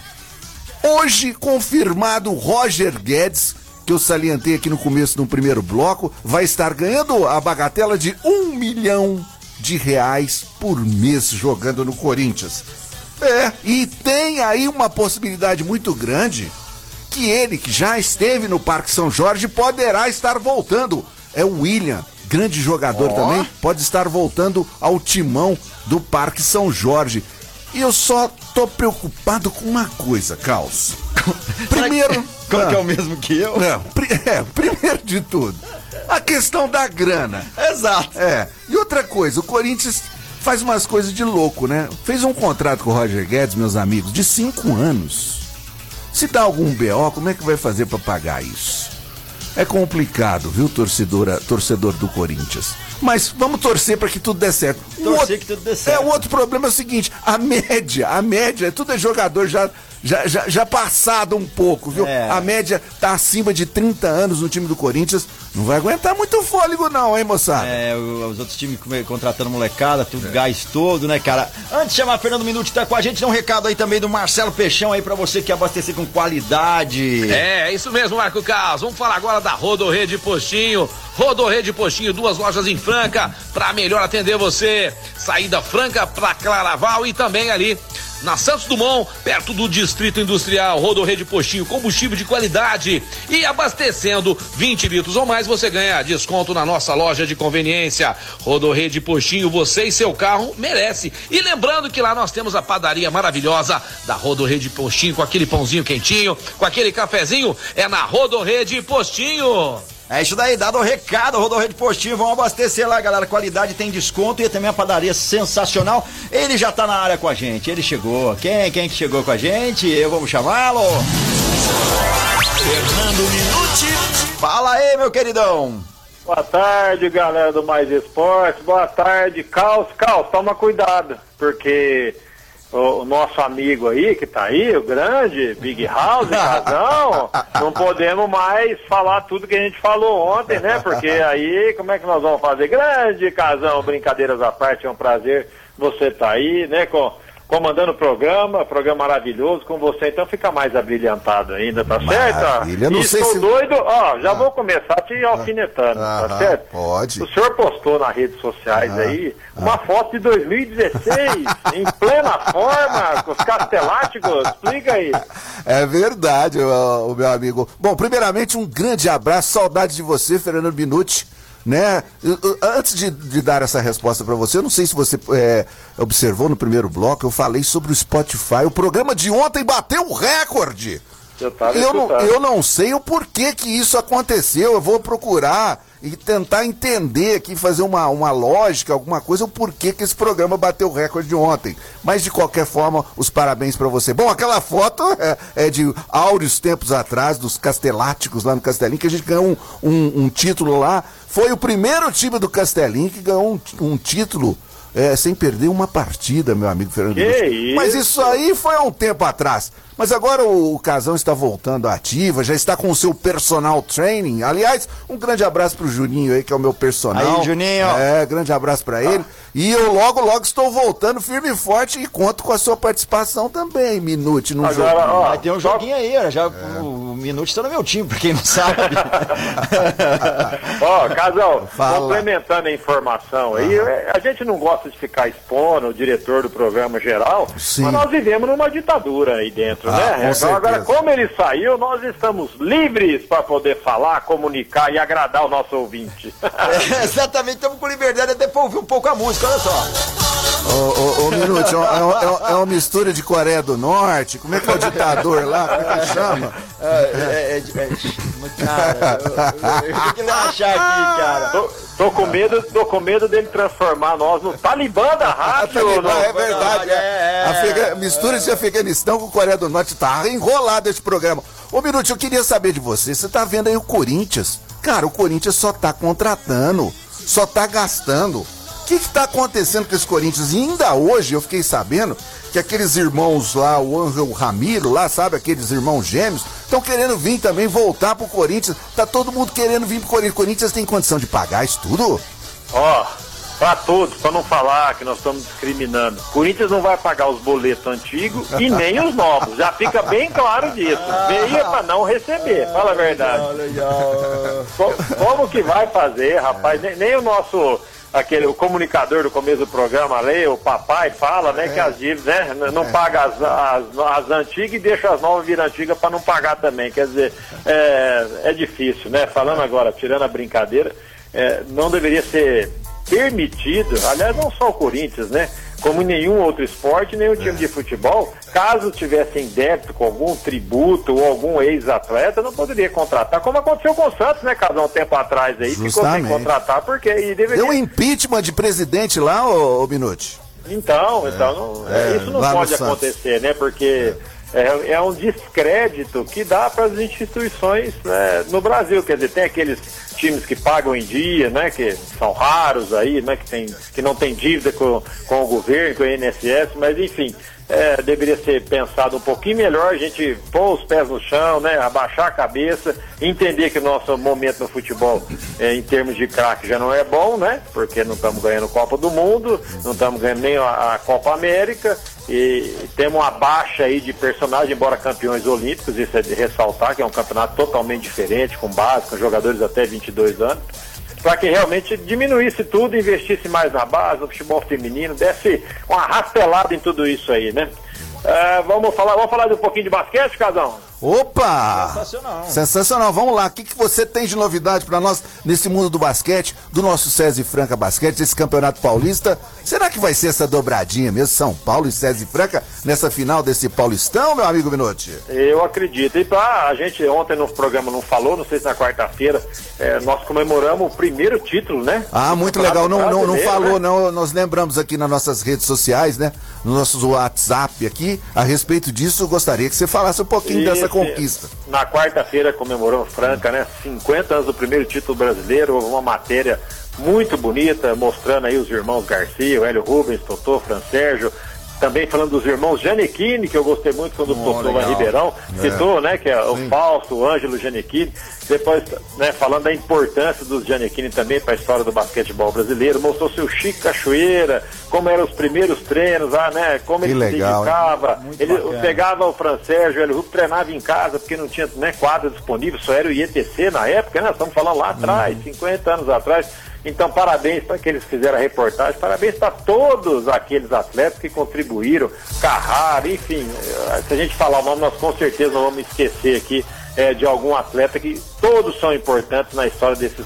hoje confirmado Roger Guedes, que eu salientei aqui no começo do primeiro bloco, vai estar ganhando a bagatela de um milhão de reais por mês jogando no Corinthians. É, e tem aí uma possibilidade muito grande que ele, que já esteve no Parque São Jorge, poderá estar voltando. É o William, grande jogador oh. também, pode estar voltando ao timão do Parque São Jorge. E eu só tô preocupado com uma coisa, Caos. [LAUGHS] Primeiro. Qual que é o mesmo que eu? Não, [LAUGHS] é, primeiro de tudo a questão da grana. Exato. É. E outra coisa, o Corinthians faz umas coisas de louco, né? Fez um contrato com o Roger Guedes, meus amigos, de cinco anos. Se dá algum BO, como é que vai fazer para pagar isso? É complicado, viu, torcedora, torcedor do Corinthians. Mas vamos torcer para que tudo dê certo. Torcer outro, que tudo dê certo. É, o outro problema é o seguinte: a média, a média, tudo é jogador já já, já, já passado um pouco, viu? É. A média tá acima de 30 anos no time do Corinthians. Não vai aguentar muito fôlego, não, hein, moçada? É, os outros times contratando molecada, tudo é. gás todo, né, cara? Antes de chamar Fernando Minuto tá com a gente, dá um recado aí também do Marcelo Peixão aí para você que abastecer com qualidade. É, é isso mesmo, Marco Carlos. Vamos falar agora da Rodorrede Postinho. Rodorrede Postinho, duas lojas em Franca, para melhor atender você. Saída Franca para Claraval e também ali na Santos Dumont, perto do Distrito Industrial, Rodorrede Postinho, combustível de qualidade e abastecendo 20 litros ou mais, você ganha desconto na nossa loja de conveniência. Rodorrede Postinho, você e seu carro merece. E lembrando que lá nós temos a padaria maravilhosa da Rodorrede Postinho, com aquele pãozinho quentinho, com aquele cafezinho, é na Rodorrede Postinho. É isso daí, dado o recado, Rodorreio Postinho, vamos abastecer lá, galera. Qualidade tem desconto e também a padaria sensacional. Ele já tá na área com a gente, ele chegou. Quem, quem que chegou com a gente? Eu vamos chamá-lo. Fernando Minuti. Fala aí, meu queridão. Boa tarde, galera do Mais Esporte. Boa tarde, Caos. Caos, toma cuidado, porque o, nosso amigo aí, que tá aí, o grande, Big House, [LAUGHS] Casão, não podemos mais falar tudo que a gente falou ontem, né? Porque aí, como é que nós vamos fazer? Grande Casão, brincadeiras à parte, é um prazer você tá aí, né? Com, comandando o programa, programa maravilhoso com você, então fica mais abrilhantado ainda, tá Maravilha, certo? não e sei estou se- doido, ó, já vou começar te alfinetando, Aham, tá certo? pode. O senhor postou nas redes sociais aí uma foto de 2016, [LAUGHS] em plena forma, com os casteláticos, explica aí. É verdade, o, o meu amigo. Bom, primeiramente, um grande abraço, saudade de você, Fernando Minuti. Né? Antes de, de dar essa resposta para você, eu não sei se você é, observou no primeiro bloco, eu falei sobre o Spotify. O programa de ontem bateu o recorde. Eu Eu não, eu não sei o porquê que isso aconteceu. Eu vou procurar e tentar entender aqui, fazer uma, uma lógica, alguma coisa, o porquê que esse programa bateu o recorde ontem. Mas de qualquer forma, os parabéns pra você. Bom, aquela foto é, é de áureos tempos atrás, dos Casteláticos lá no Castelinho, que a gente ganhou um, um, um título lá. Foi o primeiro time do Castelinho que ganhou um, um título. é, sem perder uma partida, meu amigo Fernando. Mas isso aí foi há um tempo atrás. Mas agora o, o Casão está voltando à ativa, já está com o seu personal training. Aliás, um grande abraço pro Juninho aí, que é o meu personal. Aí, Juninho. É, grande abraço para ele. E eu logo, logo estou voltando firme e forte e conto com a sua participação também, Minute, no Agora, jogo. ó, Vai ter um só- joguinho aí, já, o, o Minuto está no meu time, pra quem não sabe. [LAUGHS] Ó, Casal, Fala. complementando a informação aí, é, a gente não gosta de ficar expondo o diretor do programa geral, Sim. mas nós vivemos numa ditadura aí dentro, Ah, né? com Então, agora, como ele saiu, nós estamos livres para poder falar, comunicar e agradar o nosso ouvinte. [LAUGHS] É, exatamente, estamos com liberdade até pra ouvir um pouco a música, olha só. Ô, ô, ô, Minute, é, uma- é uma- é uma mistura de Coreia do Norte. Como é que é o ditador lá? Como é que chama? É, é, é, é, cara, eu, eu, eu tenho que achar aqui, cara. tô, tô com medo, tô com medo dele transformar nós no Talibã da rádio. Talibã, no- é verdade. É, é. é. Afega- Mistura de Afeganistão com Coreia do Norte. Tá enrolado esse programa. Ô, Minuto, eu queria saber de você. Você tá vendo aí o Corinthians? Cara, o Corinthians só tá contratando, só tá gastando. O que que tá acontecendo com esse Corinthians? E ainda hoje eu fiquei sabendo que aqueles irmãos lá, o Angel Ramiro lá, sabe, aqueles irmãos gêmeos, estão querendo vir também voltar pro Corinthians. Tá todo mundo querendo vir pro Corinthians. O Corinthians tem condição de pagar isso tudo? Ó, pra todos, pra não falar que nós estamos discriminando. Corinthians não vai pagar os boletos antigos e nem os novos. Já fica bem claro disso. Veio pra não receber, fala a verdade. Co- Como que vai fazer, rapaz? Nem, nem o nosso. Aquele, o comunicador do começo do programa ali, o papai, fala, né, que as dívidas, né, não paga as, as, as antigas e deixa as novas vir antigas para não pagar também. Quer dizer, é, é difícil, né? Falando agora, tirando a brincadeira, é, não deveria ser permitido, aliás, não só o Corinthians, né? Como em nenhum outro esporte, nenhum time de futebol, caso tivesse em débito com algum tributo ou algum ex-atleta, não poderia contratar, como aconteceu com o Santos, né, Casal, um tempo atrás aí, ficou sem Justamente. contratar, porque e deveria Deu um impeachment de presidente lá, ô, ô Minuti? então, então não- É, isso não pode acontecer, né? Porque é, é um descrédito que dá para as instituições né, no Brasil. Quer dizer, tem aqueles times que pagam em dia, né? Que são raros aí, né? Que, tem, que não tem dívida com, com o governo, com o INSS, mas enfim. é, deveria ser pensado um pouquinho melhor, a gente pôr os pés no chão, né, abaixar a cabeça, entender que o nosso momento no futebol, é, em termos de craque, já não é bom, né? Porque não estamos ganhando Copa do Mundo, não estamos ganhando nem a, a Copa América, e temos uma baixa aí de personagem, embora campeões olímpicos, isso é de ressaltar, que é um campeonato totalmente diferente, com base, com jogadores até 22 anos para que realmente diminuísse tudo, investisse mais na base, no futebol feminino, desse uma raspelada em tudo isso aí, né? Ah, vamos falar, vamos falar de um pouquinho de basquete, Casão? Opa! Sensacional. Sensacional. Vamos lá. O que, que você tem de novidade pra nós nesse mundo do basquete, do nosso César Franca Basquete, desse Campeonato Paulista? Será que vai ser essa dobradinha mesmo, São Paulo e César Franca, nessa final desse Paulistão, meu amigo Minotti? Eu acredito. E pra, a gente ontem no programa não falou, não sei se na quarta-feira, eh, nós comemoramos o primeiro título, né? Ah, muito legal. Não, não, não falou, né? não. Nós lembramos aqui nas nossas redes sociais, né? No nosso WhatsApp aqui, a respeito disso, eu gostaria que você falasse um pouquinho dessa Esse- conquista. Na quarta-feira comemorou Franca, né? 50 anos do primeiro título brasileiro, houve uma matéria muito bonita, mostrando aí os irmãos Garcia, o Hélio Rubens, Totô, Fran Sérgio, também falando dos irmãos Janequini, que eu gostei muito quando o doutor Van Ribeirão citou, né? Que é o Fausto, o Ângelo Janequini. Depois, né, falando da importância dos Janequini também para a história do basquetebol brasileiro. Mostrou-se o Chico Cachoeira, como eram os primeiros treinos lá, né? Como ele legal, se dedicava. Ele pegava o Francérgio, ele treinava em casa, porque não tinha né, quadra disponível, só era o IETC na época, né? Estamos falando lá atrás, 50 anos atrás. Então, parabéns para aqueles que fizeram a reportagem, parabéns para todos aqueles atletas que contribuíram, Carrara, enfim, eh, se a gente falar o nome, nós com certeza não vamos esquecer aqui eh, de algum atleta que todos são importantes na história desses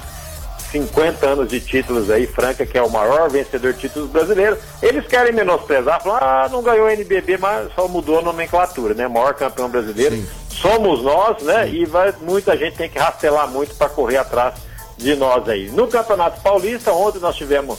50 anos de títulos aí, Franca, que é o maior vencedor de títulos brasileiros. Eles querem menosprezar, falar, ah, não ganhou NBB, mas só mudou a nomenclatura, né? Maior campeão brasileiro. Somos nós, né? E vai, muita gente tem que rastelar muito para correr atrás de nós aí. No Campeonato Paulista, ontem nós tivemos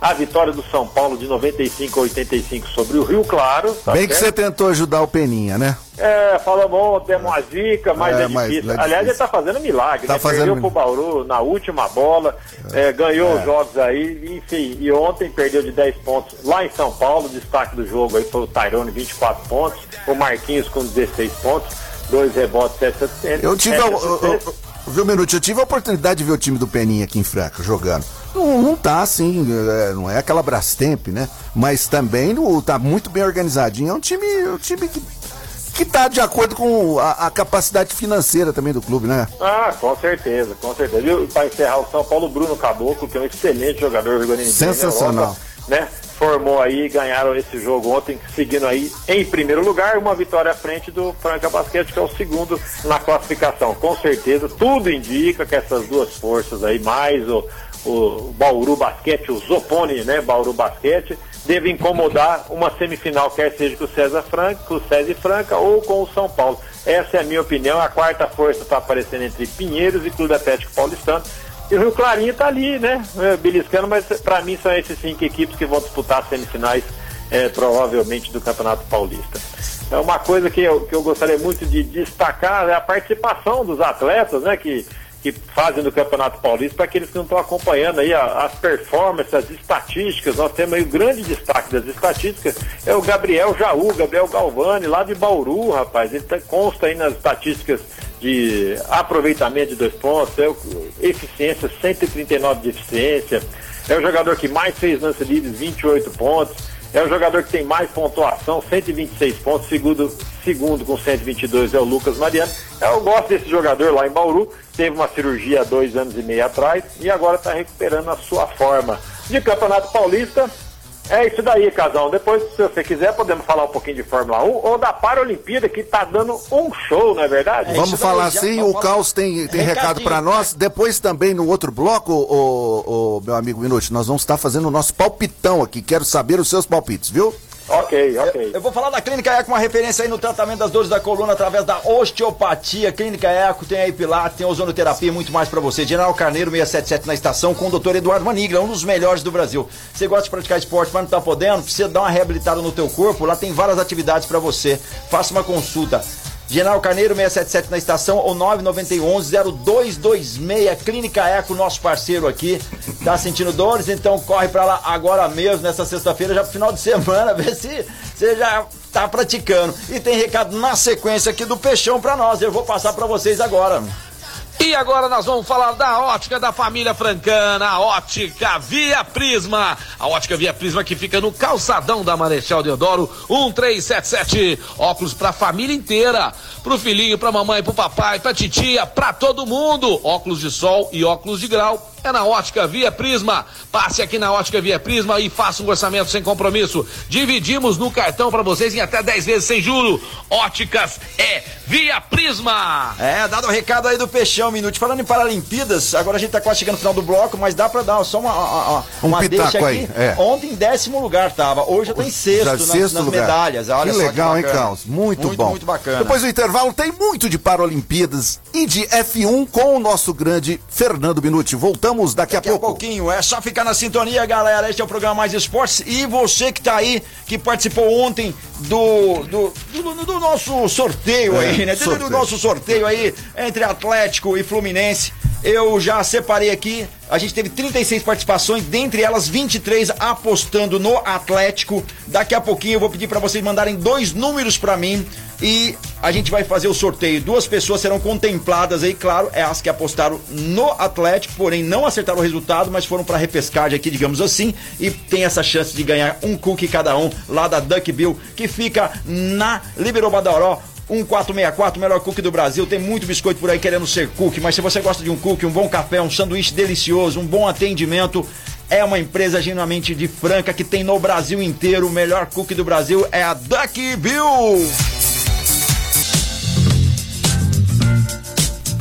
a vitória do São Paulo de 95 a 85 sobre o Rio Claro. tá Bem que certo? você tentou ajudar o Peninha, né? É, falamos ontem, demos uma zica, mas É, é, mas difícil. é Aliás, ele difícil. tá fazendo milagre, Tá né? fazendo Perdeu mil- pro Bauru na última bola, é, ganhou os jogos aí, enfim, e ontem perdeu de 10 pontos lá em São Paulo, destaque do jogo aí foi o Tyrone, 24 pontos, o Marquinhos com 16 pontos, dois rebotes, 7 assistências. Eu tive. sete a- eu- eu- assistências. eu- Viu, minuto? Eu tive a oportunidade de ver o time do Peninha aqui em Franca jogando. Não, não tá assim, é, não é aquela Brastemp, né? Mas também tá muito bem organizadinho. É um time, é um time que, que tá de acordo com a, a capacidade financeira também do clube, né? Ah, com certeza, com certeza. Viu? Para encerrar o São Paulo, Bruno Caboclo, que é um excelente jogador rio Sensacional. Né? Formou aí, ganharam esse jogo ontem, seguindo aí em primeiro lugar, uma vitória à frente do Franca Basquete, que é o segundo na classificação. Com certeza, tudo indica que essas duas forças aí, mais o, o Bauru Basquete, o Zopone, né? Bauru Basquete, devem incomodar uma semifinal, quer seja com o César Franca, com o César Franca ou com o São Paulo. Essa é a minha opinião. A quarta força está aparecendo entre Pinheiros e Clube Atlético Paulistano. E o Rio Clarinho está ali, né? é, Beliscando, mas para mim são esses cinco equipes que vão disputar as semifinais, é, provavelmente, do Campeonato Paulista. É uma coisa que eu, que eu gostaria muito de destacar é a participação dos atletas, né? Que, que fazem do Campeonato Paulista, para aqueles que não estão acompanhando aí a- as performances, as estatísticas, nós temos aí o grande destaque das estatísticas, é o Gabriel Jaú, Gabriel Galvani, lá de Bauru, rapaz, ele tá- consta aí nas estatísticas de aproveitamento de dois pontos, é o, eficiência, 139 de eficiência, é o jogador que mais fez lance livre, 28 pontos, é o jogador que tem mais pontuação, 126 pontos, segundo, segundo com 122 é o Lucas Mariano. Eu gosto desse jogador lá em Bauru, teve uma cirurgia há dois anos e meio atrás e agora está recuperando a sua forma. De Campeonato Paulista, é isso daí, casal. Depois, se você quiser, podemos falar um pouquinho de Fórmula 1 ou da Paralimpíada, que tá dando um show, não é verdade? Vamos falar assim, o Caos tem, tem recado pra nós. Depois também no outro bloco, o, meu amigo Minuti, nós vamos estar fazendo o nosso palpitão aqui. Quero saber os seus palpites, viu? Ok, ok. Eu vou falar da Clínica Eco, uma referência aí no tratamento das dores da coluna através da osteopatia. Clínica Eco tem aí Pilates, tem ozonoterapia e muito mais pra você. General Carneiro 677 na estação com o Dr. Eduardo Manigla, um dos melhores do Brasil. Você gosta de praticar esporte, mas não tá podendo? Precisa dar uma reabilitada no teu corpo? Lá tem várias atividades pra você. Faça uma consulta. General Carneiro 677 na estação ou 9911-0226. Clínica Eco, nosso parceiro aqui. Tá sentindo dores? Então corre pra lá agora mesmo, nessa sexta-feira, já pro final de semana, [LAUGHS] ver se você já tá praticando. E tem recado na sequência aqui do Peixão pra nós. Eu vou passar pra vocês agora. E agora nós vamos falar da ótica da família francana, a ótica Via Prisma. A ótica Via Prisma que fica no calçadão da Marechal Deodoro 1377. Óculos pra família inteira. Pro filhinho, pra mamãe, pro papai, pra titia, pra todo mundo. Óculos de sol e óculos de grau. É na ótica Via Prisma. Passe aqui na ótica Via Prisma e faça um orçamento sem compromisso. Dividimos no cartão pra vocês em até 10 vezes sem juro. Óticas é Via Prisma. É, dado o recado aí do Peixão, minuto. Falando em Paralimpíadas, agora a gente tá quase chegando no final do bloco, mas dá pra dar só uma, uma, uma, Um pitaco deixa aí, aqui. é. Ontem em décimo lugar tava, hoje já tá em sexto, Já nas, sexto nas lugar. medalhas. Olha que legal, hein, bacana. Carlos? Muito, muito bom. Muito bacana. Depois do intervalo, tem muito de Paralimpíadas e de F1 com o nosso grande Fernando Minuti. Voltamos daqui, Daqui a a pouco. pouquinho, é só ficar na sintonia, galera. Este é o programa Mais Esportes. E você que tá aí, que participou ontem do, do, do, do nosso sorteio É, aí, né? Do- Do, sorteio. nosso sorteio aí entre Atlético e Fluminense. Eu já separei aqui, a gente teve 36 participações, dentre elas 23 apostando no Atlético. Daqui a pouquinho eu vou pedir para vocês mandarem dois números para mim e a gente vai fazer o sorteio. Duas pessoas serão contempladas aí, claro, é as que apostaram no Atlético, porém não acertaram o resultado, mas foram para repescagem aqui, digamos assim, e tem essa chance de ganhar um cookie cada um lá da Duck Bill, que fica na Liberou Badaró 1464, melhor cookie do Brasil. Tem muito biscoito por aí querendo ser cookie, mas se você gosta de um cookie, um bom café, um sanduíche delicioso, um bom atendimento, é uma empresa genuinamente de Franca que tem no Brasil inteiro. O melhor cookie do Brasil é a Duck Bill.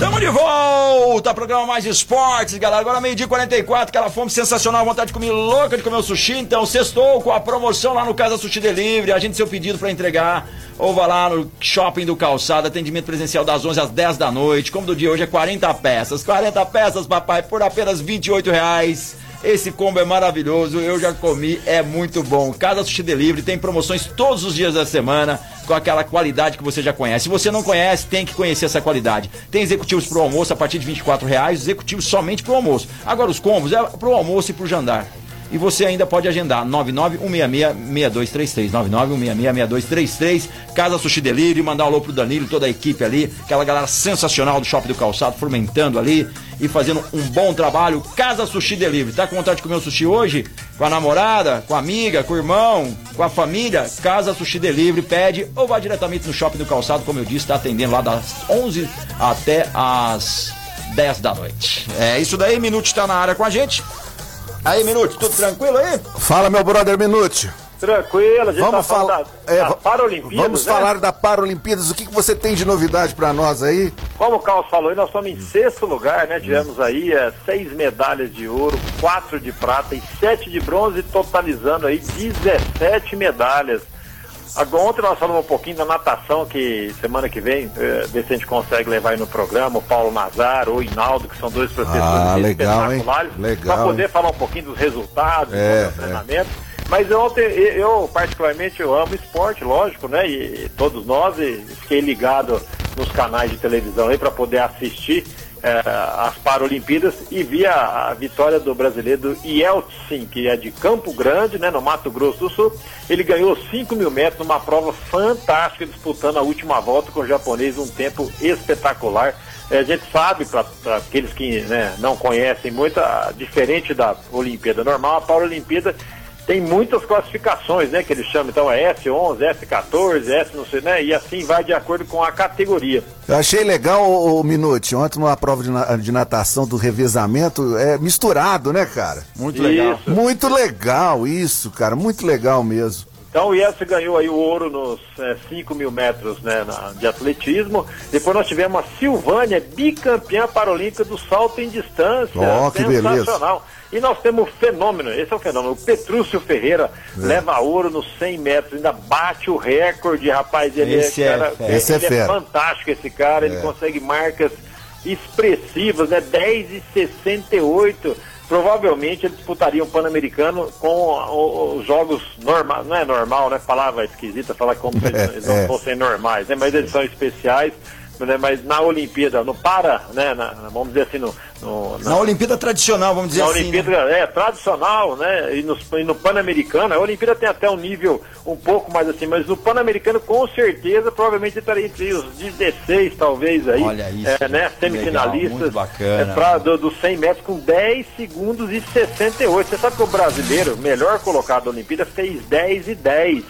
Tamo de volta, programa Mais Esportes, galera. Agora meio-dia 44, aquela fome sensacional, vontade de comer louca de comer o sushi. Então, sextou com a promoção lá no Casa Sushi Delivery. A gente seu pedido para entregar. Ou vá lá no Shopping do Calçado, atendimento presencial das 11 às 10 da noite. Como do dia hoje é 40 peças. 40 peças, papai, por apenas 28 reais. Esse combo é maravilhoso, eu já comi, é muito bom. Casa Sushi Delivery tem promoções todos os dias da semana com aquela qualidade que você já conhece. Se você não conhece, tem que conhecer essa qualidade. Tem executivos pro almoço a partir de 24 reais, executivos somente pro almoço. Agora os combos é pro almoço e pro jantar. E você ainda pode agendar 99166-6233. 99166-6233. Casa Sushi Delivery, mandar um alô pro Danilo, toda a equipe ali, aquela galera sensacional do Shopping do Calçado, fomentando ali e fazendo um bom trabalho. Casa Sushi Delivery. Tá com vontade de comer um sushi hoje? Com a namorada, com a amiga, com o irmão, com a família? Casa Sushi Delivery. Pede ou vá diretamente no Shopping do Calçado, como eu disse, tá atendendo lá das 11 até as 10 da noite. É isso daí, Minuto está na área com a gente. Aí, Minute, tudo tranquilo aí? Fala, meu brother Minute. Tranquilo, a gente vamos tá falar, da, é, da Paralimpíadas, Vamos né? falar da Paralimpíadas. O que, que você tem de novidade para nós aí? Como o Carlos falou, aí, nós estamos em sexto lugar, né? Tivemos aí é, seis medalhas de ouro, quatro de prata e sete de bronze, totalizando aí 17 medalhas. Agora, ontem nós falamos um pouquinho da natação, que semana que vem, é, ver se a gente consegue levar aí no programa, o Paulo Nazar ou o Hinaldo, que são dois professores Ah, legal, espetaculares, para poder hein? falar um pouquinho dos resultados, É, do treinamento. Mas ontem, eu, particularmente, eu amo esporte, lógico, né? E, todos nós, e fiquei ligado nos canais de televisão aí para poder assistir eh, as Paralimpíadas e vi a, a vitória do brasileiro Yeltsin, que é de Campo Grande, né? No Mato Grosso do Sul. Ele ganhou 5 mil metros numa prova fantástica, disputando a última volta com o japonês, um tempo espetacular. Eh, a gente sabe, para aqueles que né, não conhecem muito, a- diferente da Olimpíada normal, a Paralimpíada tem muitas classificações, né, que eles chamam, então é S11, S14, S não sei, né, e assim vai de acordo com a categoria. Eu achei legal, o, o Minute, ontem numa prova de, na- de natação do revezamento, é misturado, né, cara? Muito legal. Isso. Muito legal isso, cara, muito legal mesmo. Então o Iessa ganhou aí o ouro nos 5 mil metros né, na- de atletismo. Depois nós tivemos a Silvânia, bicampeã paralímpica do salto em distância. Ó, que Sensacional. E nós temos o fenômeno, esse é o fenômeno. O Petrúcio Ferreira É. leva ouro nos 100 metros, ainda bate o recorde, rapaz. Ele Esse é cara, fera. Esse é ele fera. fantástico esse cara, ele consegue marcas expressivas, né? 10 e 68. Provavelmente ele disputaria um Pan-Americano com os jogos normais, não é normal, né? Palavra esquisita, falar como se eles, [LAUGHS] eles não É. fossem normais, né? Mas eles são especiais, né? Mas na Olimpíada, no para, né? Na- vamos dizer assim, no, no- Na Olimpíada tradicional, vamos dizer na assim. Olimpíada né? é tradicional, né? E, nos- e no Pan-Americano, a Olimpíada tem até um nível um pouco mais assim, mas no Pan-Americano, com certeza, provavelmente estaria entre os 16, talvez aí. Olha isso, É, né? Semifinalistas. legal, bacana. É, pra, do, dos 100 metros com 10 segundos e 68. Você sabe que o brasileiro, melhor colocado da Olimpíada, fez 10 e 10.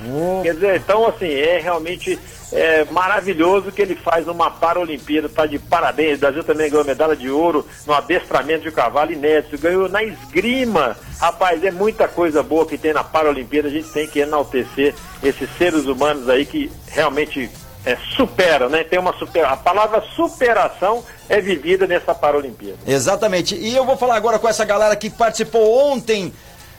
Quer dizer, então, assim, é realmente é, maravilhoso que ele faz numa Paralimpíada. Tá de parabéns. O Brasil também ganhou medalha de ouro no adestramento de cavalo inédito. Ganhou na esgrima. Rapaz, é muita coisa boa que tem na Paralimpíada. A gente tem que enaltecer esses seres humanos aí que realmente é, superam, né? Tem uma super... A palavra superação é vivida nessa Paralimpíada. Exatamente. E eu vou falar agora com essa galera que participou ontem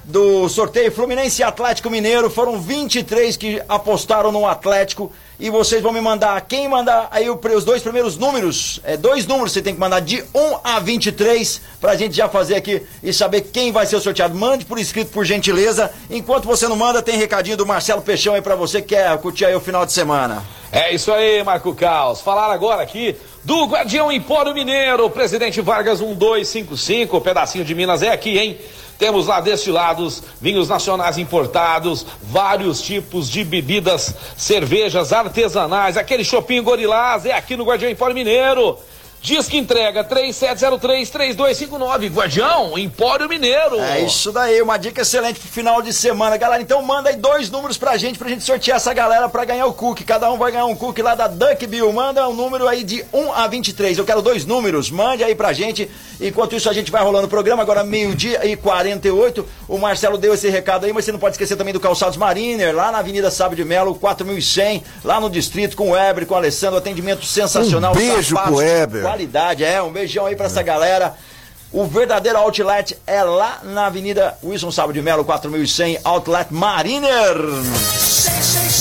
do sorteio Fluminense e Atlético Mineiro. Foram 23 que apostaram no Atlético. E vocês vão me mandar, quem mandar aí os dois primeiros números, é dois números você tem que mandar de 1 a 23 pra gente já fazer aqui e saber quem vai ser o sorteado. Mande por escrito, por gentileza. Enquanto você não manda, tem recadinho do Marcelo Peixão aí pra você que quer curtir aí o final de semana. É isso aí, Marco Caos. Falar agora aqui do Guardião Empório Mineiro, Presidente Vargas 1255, pedacinho de Minas é aqui, hein? Temos lá destilados, vinhos nacionais importados, vários tipos de bebidas, cervejas artesanais, aquele shopping gorilás é aqui no Guardião Empório Mineiro. Diz que entrega 3703-3259. Guardião, Empório Mineiro. É isso daí, uma dica excelente pro final de semana. Galera, então manda aí dois números pra gente, pra gente sortear essa galera pra ganhar o cookie. Cada um vai ganhar um cookie lá da Duck Bill. Manda um número aí de 1 a 23. Eu quero dois números, mande aí pra gente. Enquanto isso, a gente vai rolando o programa. Agora, meio-dia e 48. O Marcelo deu esse recado aí, mas você não pode esquecer também do Calçados Mariner, lá na Avenida Sábio de Melo, 4100, lá no distrito, com o Ebre, com o Alessandro. Atendimento sensacional. Um beijo sapatos, pro Eber. Qualidade, é. Um beijão aí pra essa galera. O verdadeiro outlet é lá na Avenida Wilson Sábio de Melo, 4100, Outlet Mariner.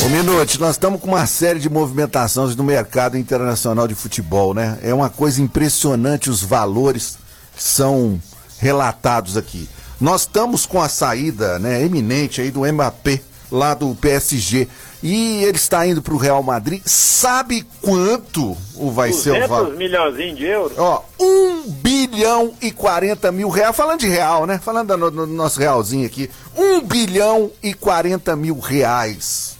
Ô Minute, nós estamos com uma série de movimentações no mercado internacional de futebol, né? É uma coisa impressionante os valores que são relatados aqui. Nós estamos com a saída né, eminente aí do Mbappé, lá do PSG. E ele está indo para o Real Madrid. Sabe quanto o vai ser o 200 valor? milhões de euros. Ó, 1 bilhão e 40 mil reais. Falando de real, né? Falando do, do nosso realzinho aqui. 1 bilhão e 40 mil reais.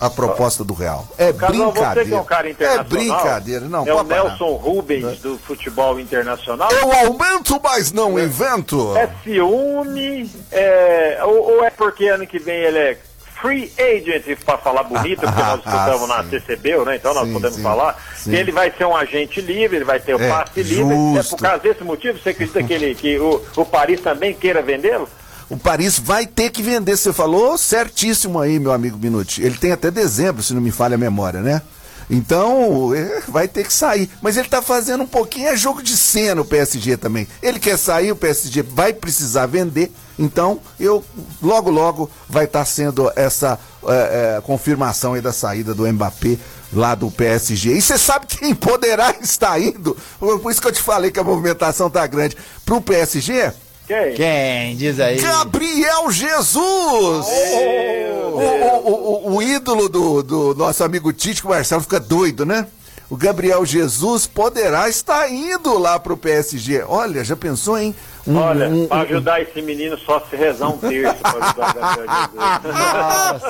A proposta do Real. É que é brincadeira. um cara É brincadeira, não, É o. Nelson Rubens do futebol internacional. Eu aumento, mas não invento. É ciúme, é, ou, ou é porque ano que vem ele é free agent, para falar bonito, porque nós escutamos na CCB, né? Então nós Ah, Sim, podemos sim, falar. sim. Ele vai ser um agente livre, ele vai ter o É, passe livre. É por causa desse motivo, você acredita que, ele, que o, o Paris também queira vendê-lo? O Paris vai ter que vender, você falou certíssimo aí, meu amigo Minuti. Ele tem até dezembro, se não me falha a memória, né? Então, é, vai ter que sair. Mas ele tá fazendo um pouquinho, é jogo de cena o PSG também. Ele quer sair, o PSG vai precisar vender. Então, eu logo, logo vai estar sendo essa é, é, confirmação aí da saída do Mbappé lá do PSG. E você sabe quem poderá estar indo? Por isso que eu te falei que a movimentação tá grande. Pro PSG, Quem? Quem? Diz aí. Gabriel Jesus! O, o- o- o ídolo do, do nosso amigo Tite, que o Marcelo fica doido, né? O Gabriel Jesus poderá estar indo lá pro PSG. Olha, já pensou, hein? Um- Olha, um- para um- ajudar esse menino só se rezar um terço para ajudar o Jesus.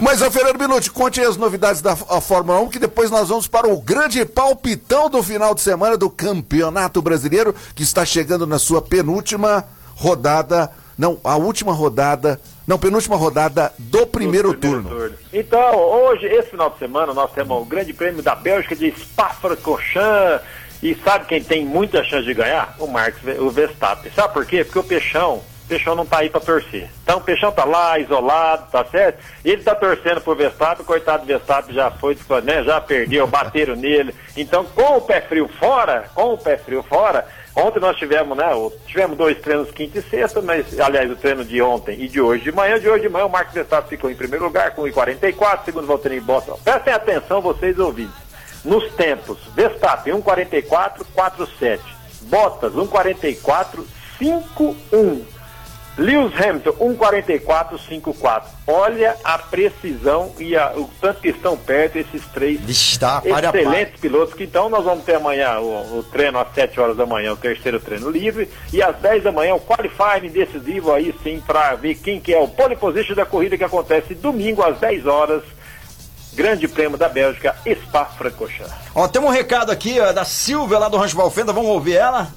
Mas, ô Fernando Minuti, conte aí as novidades da a Fórmula 1, que depois nós vamos para o grande palpitão do final de semana do Campeonato Brasileiro, que está chegando na sua penúltima rodada. Não, a última rodada. Não, penúltima rodada do primeiro, turno. Então, hoje, esse final de semana, nós temos o Grande Prêmio da Bélgica de Spa-Francorchamps. E sabe quem tem muita chance de ganhar? O Ve- o Verstappen. Sabe por quê? Porque o Peixão, o Peixão não tá aí para torcer. Então o Peixão tá lá, isolado, tá certo? Ele tá torcendo pro Verstappen, coitado do Verstappen já foi, né, já perdeu, bateram nele. Então, com o pé frio fora, com o pé frio fora, Ontem nós tivemos, né? Tivemos dois treinos quinta e sexta, mas, aliás, o treino de ontem e de hoje de manhã. De hoje de manhã, o Marcos Verstappen ficou em primeiro lugar com 1,44, segundo Valtteri Bottas. Prestem atenção, vocês ouvintes. Nos tempos, Verstappen 1,44, 4,7. Bottas 1,44, 5,1. Lewis Hamilton 1,44, 5,4. Olha a precisão e a- o tanto que estão perto esses três tá, pare. excelentes pilotos. Que então nós vamos ter amanhã o, o treino às 7 horas da manhã, o terceiro treino livre, e às 10 da manhã o qualifying decisivo aí sim para ver quem que é o pole position da corrida que acontece domingo às 10 horas. Grande Prêmio da Bélgica, Spa-Francorchamps. Ó, tem um recado aqui ó, da Silvia lá do Rancho Valfenda, vamos ouvir ela?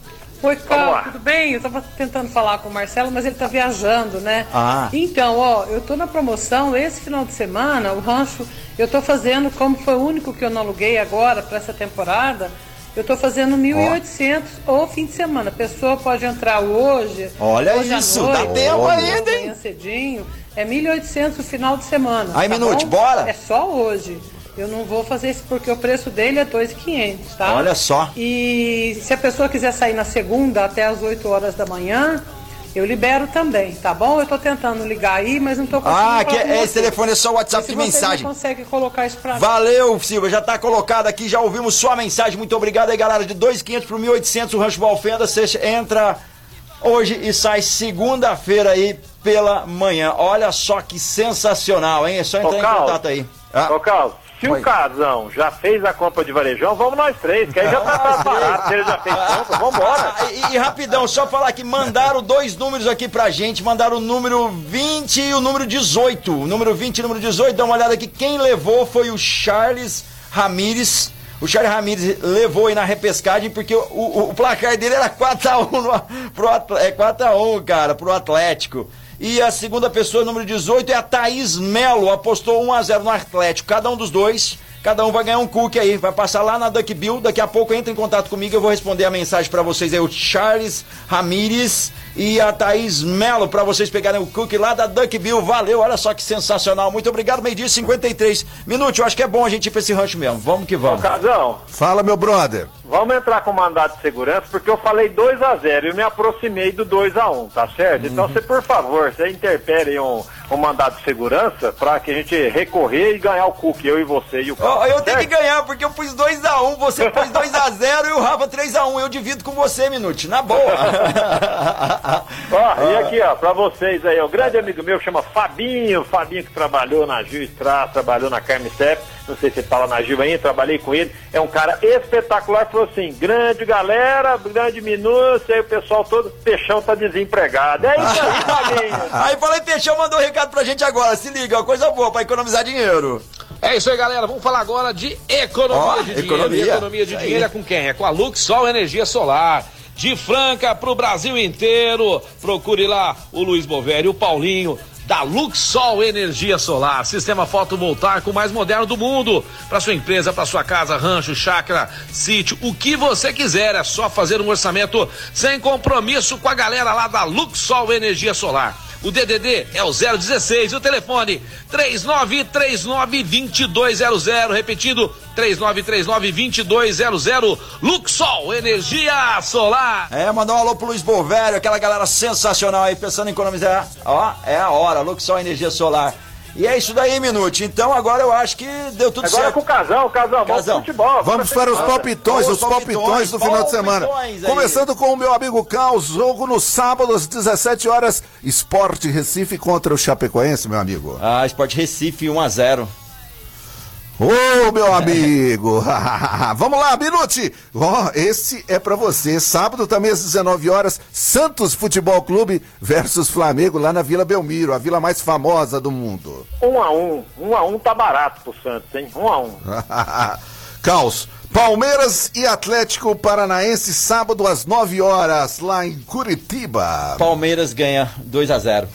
Oi, Carlos, tudo bem? Eu tava tentando falar com o Marcelo, mas ele tá viajando, né? Ah. Então, ó, eu tô na promoção, esse final de semana, o rancho, eu tô fazendo, como foi o único que eu não aluguei agora para essa temporada, eu tô fazendo 1.800 o fim de semana. A pessoa pode entrar hoje, Olha hoje à isso, noite, dá tempo ou ainda, hein? cedinho, é 1.800 o final de semana. Aí, tá Minute, bom? bora. É só hoje. Eu não vou fazer isso porque o preço dele é 2.500, tá? Olha só. E se a pessoa quiser sair na segunda até as 8 horas da manhã, eu libero também, tá bom? Eu tô tentando ligar aí, mas não tô conseguindo. Ah, que é, esse telefone é só WhatsApp de você mensagem. não consegue colocar isso pra. Valeu, Silvia, já tá colocado aqui, já ouvimos sua mensagem. Muito obrigado aí, galera. De 2.500 pro 1.800 o Rancho Valfenda. Você entra hoje e sai segunda-feira aí pela manhã. Olha só que sensacional, hein? É só entrar Ô, em contato aí. Ô, Carlos, se o Casão já fez a compra de varejão, vamos nós três, que aí já tá mais barato. Se ele já fez compra, vambora. Ah, e, e rapidão, só falar que mandaram dois números aqui pra gente, mandaram o número 20 e o número 18. O número 20 e o número 18, dá uma olhada aqui. Quem levou foi o Charles Ramires. O Charles Ramires levou aí na repescagem porque o, o- o placar dele era 4x1 no- pro, é 4x1, cara, pro Atlético. E a segunda pessoa, número 18, é a Thaís Melo, apostou 1x0 no Atlético. Cada um dos dois, cada um vai ganhar um cookie aí. Vai passar lá na Duck Bill, daqui a pouco entra em contato comigo, eu vou responder a mensagem pra vocês aí, o Charles Ramires e a Thaís Melo, pra vocês pegarem o cookie lá da Duck Bill. Valeu, olha só que sensacional. Muito obrigado, meio-dia e 53 minutos. Eu acho que é bom a gente ir pra esse rancho mesmo. Vamos que Ô, vamos. Casão, Fala, meu brother. vamos entrar com mandado de segurança, porque eu falei 2x0 e me aproximei do 2x1, tá certo? Então, você, por favor, você interpere um, um mandado de segurança pra que a gente recorrer e ganhar o cookie, eu e você e o Ó, Carlos. eu tenho que ganhar, porque eu pus 2x1, você pôs 2x0 [LAUGHS] e o Rafa 3x1. Eu divido com você, Minute, na boa. [LAUGHS] Ó, e aqui, ó, pra vocês aí, o grande amigo meu que chama Fabinho, Fabinho que trabalhou na Gil Estrada, trabalhou na Carmicep, não sei se fala na Gil ainda, trabalhei com ele, é um cara espetacular, falou assim, grande galera, grande minúcia, aí o pessoal todo, Peixão tá desempregado. É isso aí, [LAUGHS] Fabinho. Aí falei, Peixão mandou um recado pra gente agora. Se liga, ó, coisa boa pra economizar dinheiro. É isso aí, galera. Vamos falar agora de economia Ó, de dinheiro. economia. E economia de dinheiro aí. é com quem? É com a Luxol Energia Solar. De Franca pro Brasil inteiro. Procure lá o Luiz Bovério, o Paulinho. Da Luxol Energia Solar, sistema fotovoltaico mais moderno do mundo. Para sua empresa, para sua casa, rancho, chácara, sítio, o que você quiser. É só fazer um orçamento sem compromisso com a galera lá da Luxol Energia Solar. O DDD é o 016 e o telefone 3939-2200. Repetindo, 3939-2200. Luxol Energia Solar. É, mandar um alô pro Luiz Bovério, aquela galera sensacional aí, pensando em economizar. Ó, é a hora, Luxol Energia Solar. E é isso daí, Minute. Então agora eu acho que deu tudo Agora certo. com o Casão, Casão, vamos pro futebol. Vamos para os palpitões, os palpitões do final de semana. Começando com o meu amigo Caos, jogo no sábado às 17 horas, Esporte Recife contra o Chapecoense, meu amigo. Ah, Sport Recife 1x0. Ô, meu amigo! [LAUGHS] Vamos lá, Minute! Ó, esse é pra você. Sábado também às 19 horas, Santos Futebol Clube versus Flamengo lá na Vila Belmiro, a vila mais famosa do mundo. Um a um, um a um tá barato pro Santos, hein? Um a um. [LAUGHS] Caos. Palmeiras e Atlético Paranaense, sábado às 9 horas, lá em Curitiba. Palmeiras ganha 2x0.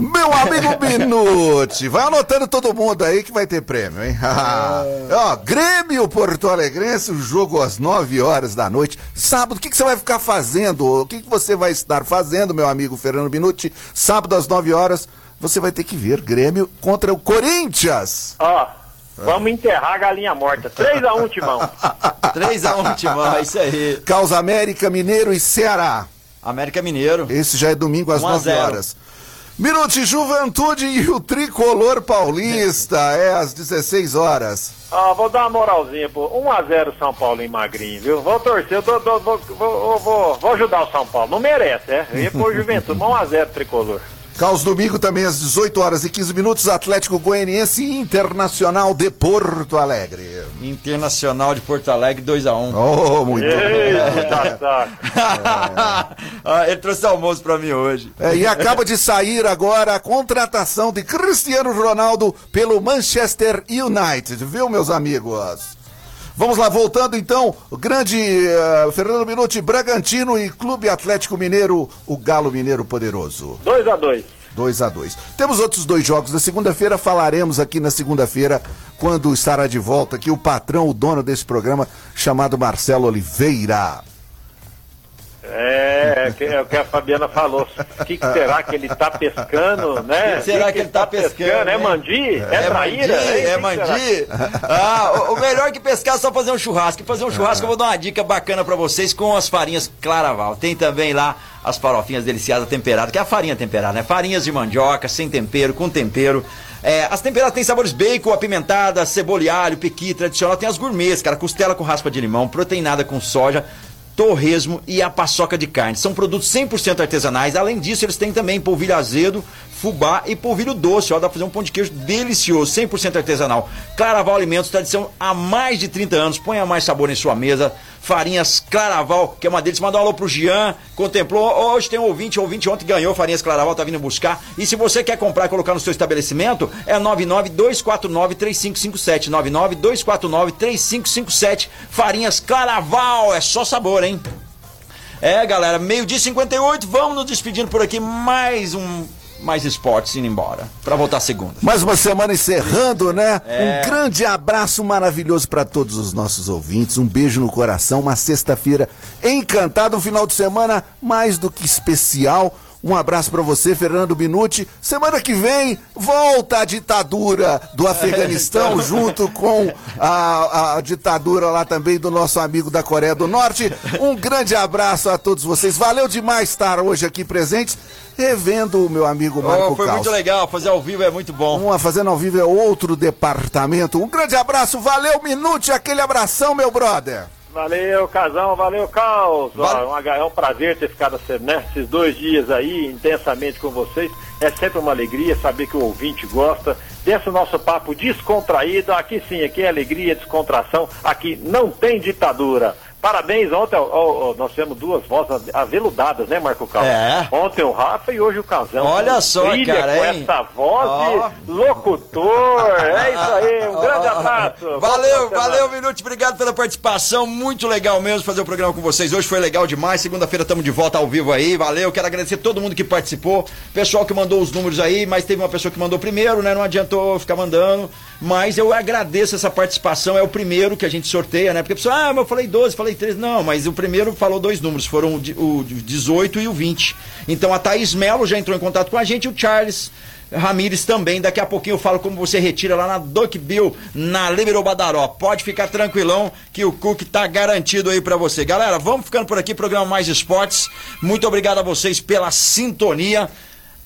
Meu amigo Minute, vai anotando todo mundo aí que vai ter prêmio, hein? [LAUGHS] Ó, Grêmio Porto Alegrense, o jogo às 9 horas da noite. Sábado, o que, que você vai ficar fazendo? O que, que você vai estar fazendo, meu amigo Fernando Minuti? Sábado às 9 horas, você vai ter que ver Grêmio contra o Corinthians. Ó, vamos enterrar a galinha morta. 3 a 1 Timão. [LAUGHS] 3x1, Timão, é isso aí. Causa América, Mineiro e Ceará. América Mineiro. Esse já é domingo às 1 a 9 0. horas. Minute Juventude e o Tricolor Paulista, é às 16 horas. Ó, vou dar uma moralzinha, pô. 1x0 São Paulo em Magrinho, viu? Vou torcer, eu tô- tô- vou, vou, vou, vou ajudar o São Paulo. Não merece, é? Ia pôr Juventude, 1x0 tricolor. Caos domingo também às 18 horas e 15 minutos, Atlético Goianiense Internacional de Porto Alegre. Internacional de Porto Alegre 2x1. Oh, muito bem. Eita, saco. [LAUGHS] Ah, Ele trouxe almoço pra mim hoje. É, e acaba de sair agora a contratação de Cristiano Ronaldo pelo Manchester United, viu, meus amigos? Vamos lá, voltando então, o grande eh, Fernando Minuti, Bragantino e Clube Atlético Mineiro, o Galo Mineiro Poderoso. 2x2. 2 a 2 Temos outros dois jogos da segunda-feira, falaremos aqui na segunda-feira, quando estará de volta aqui o patrão, o dono desse programa, chamado Marcelo Oliveira. É, que- é o que a Fabiana falou. O que, que será que ele tá pescando, né? que será que ele tá pescando, É hein? mandi? É, É traíra? mandi, é que que será? mandi. Ah, o, o melhor que pescar é só fazer um churrasco. E fazer um churrasco eu vou dar uma dica bacana pra vocês com as farinhas Claraval. Tem também lá as farofinhas deliciadas temperadas, que é a farinha temperada, né? Farinhas de mandioca, sem tempero, com tempero. É, as temperadas têm sabores bacon, apimentada, cebola e alho, pequi, tradicional. Tem as gourmets, cara, costela com raspa de limão, proteinada com soja. Torresmo e a paçoca de carne. São produtos 100% artesanais. Além disso, eles têm também polvilho azedo, fubá e polvilho doce. Ó, dá pra fazer um pão de queijo delicioso, 100% artesanal. Claraval Alimentos, tradição há mais de 30 anos. Ponha mais sabor em sua mesa. Farinhas Claraval, que é uma deles. Manda um alô pro Jean. Contemplou. Hoje tem um ouvinte, o ouvinte ontem ganhou Farinhas Claraval, tá vindo buscar. E se você quer comprar e colocar no seu estabelecimento, é 992493557. 992493557. Farinhas Claraval, é só sabor, hein? É, galera, meio-dia 58, vamos nos despedindo por aqui. Mais um mais esportes indo embora. Pra voltar segunda. Mais uma semana encerrando, né? É. Um grande abraço maravilhoso para todos os nossos ouvintes. Um beijo no coração. Uma sexta-feira encantada. Um final de semana mais do que especial. Um abraço para você, Fernando Minuti. Semana que vem, volta a ditadura do [LAUGHS] Afeganistão, então. junto com a, a, ditadura lá também do nosso amigo da Coreia do Norte. Um grande abraço a todos vocês. Valeu demais estar hoje aqui presentes, revendo o meu amigo Marco oh, Foi Caos. muito legal, fazer ao vivo é muito bom. Uma fazendo ao vivo é outro departamento. Um grande abraço, valeu Minuti, aquele abração, meu brother. Valeu, Casão, valeu, Caos. Vale. é um prazer ter ficado né, esses dois dias aí intensamente com vocês. É sempre uma alegria saber que o ouvinte gosta desse nosso papo descontraído. Aqui sim, aqui é alegria, descontração. Aqui não tem ditadura. Parabéns, ontem ó, ó, nós tivemos duas vozes aveludadas, né, Marco Carlos? É. Ontem o Rafa e hoje o Casão. Olha só, cara, com hein? essa voz de locutor. É isso aí, um [LAUGHS] grande abraço. Valeu, valeu, Minuto, obrigado pela participação. Muito legal mesmo fazer o programa com vocês. Hoje foi legal demais. Segunda-feira estamos de volta ao vivo aí. Valeu, quero agradecer todo mundo que participou. Pessoal que mandou os números aí, mas teve uma pessoa que mandou primeiro, né? Não adiantou ficar mandando. Mas eu agradeço essa participação. É o primeiro que a gente sorteia, né? Porque a pessoa, ah, mas eu falei 12, falei falei 13, não, mas o primeiro falou dois números, foram o 18 e o 20. Então a Thaís Melo já entrou em contato com a gente, o Charles Ramires também. Daqui a pouquinho eu falo como você retira lá na Duck Bill, na Liberou Badaró. Pode ficar tranquilão que o Cook tá garantido aí para você. Galera, vamos ficando por aqui, programa Mais Esportes. Muito obrigado a vocês pela sintonia.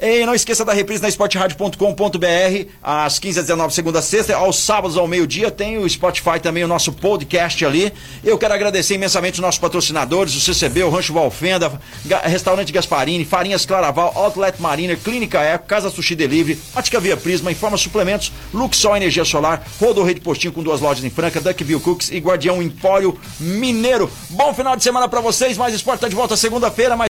E não esqueça da reprise na esportradio.com.br às 15 às 19 segunda a sexta, aos sábados ao meio-dia tem o Spotify também, o nosso podcast ali. Eu quero agradecer imensamente os nossos patrocinadores, o CCB, o Rancho Valfenda, Restaurante Gasparini, Farinhas Claraval, Outlet Mariner, Clínica Eco, Casa Sushi Delivery, Ótica Via Prisma, Informa Suplementos, Luxol Energia Solar, Rodo Rede Postinho com duas lojas em Franca, Duckville Cooks e Guardião Empório Mineiro. Bom final de semana para vocês, mais esporte tá de volta segunda-feira,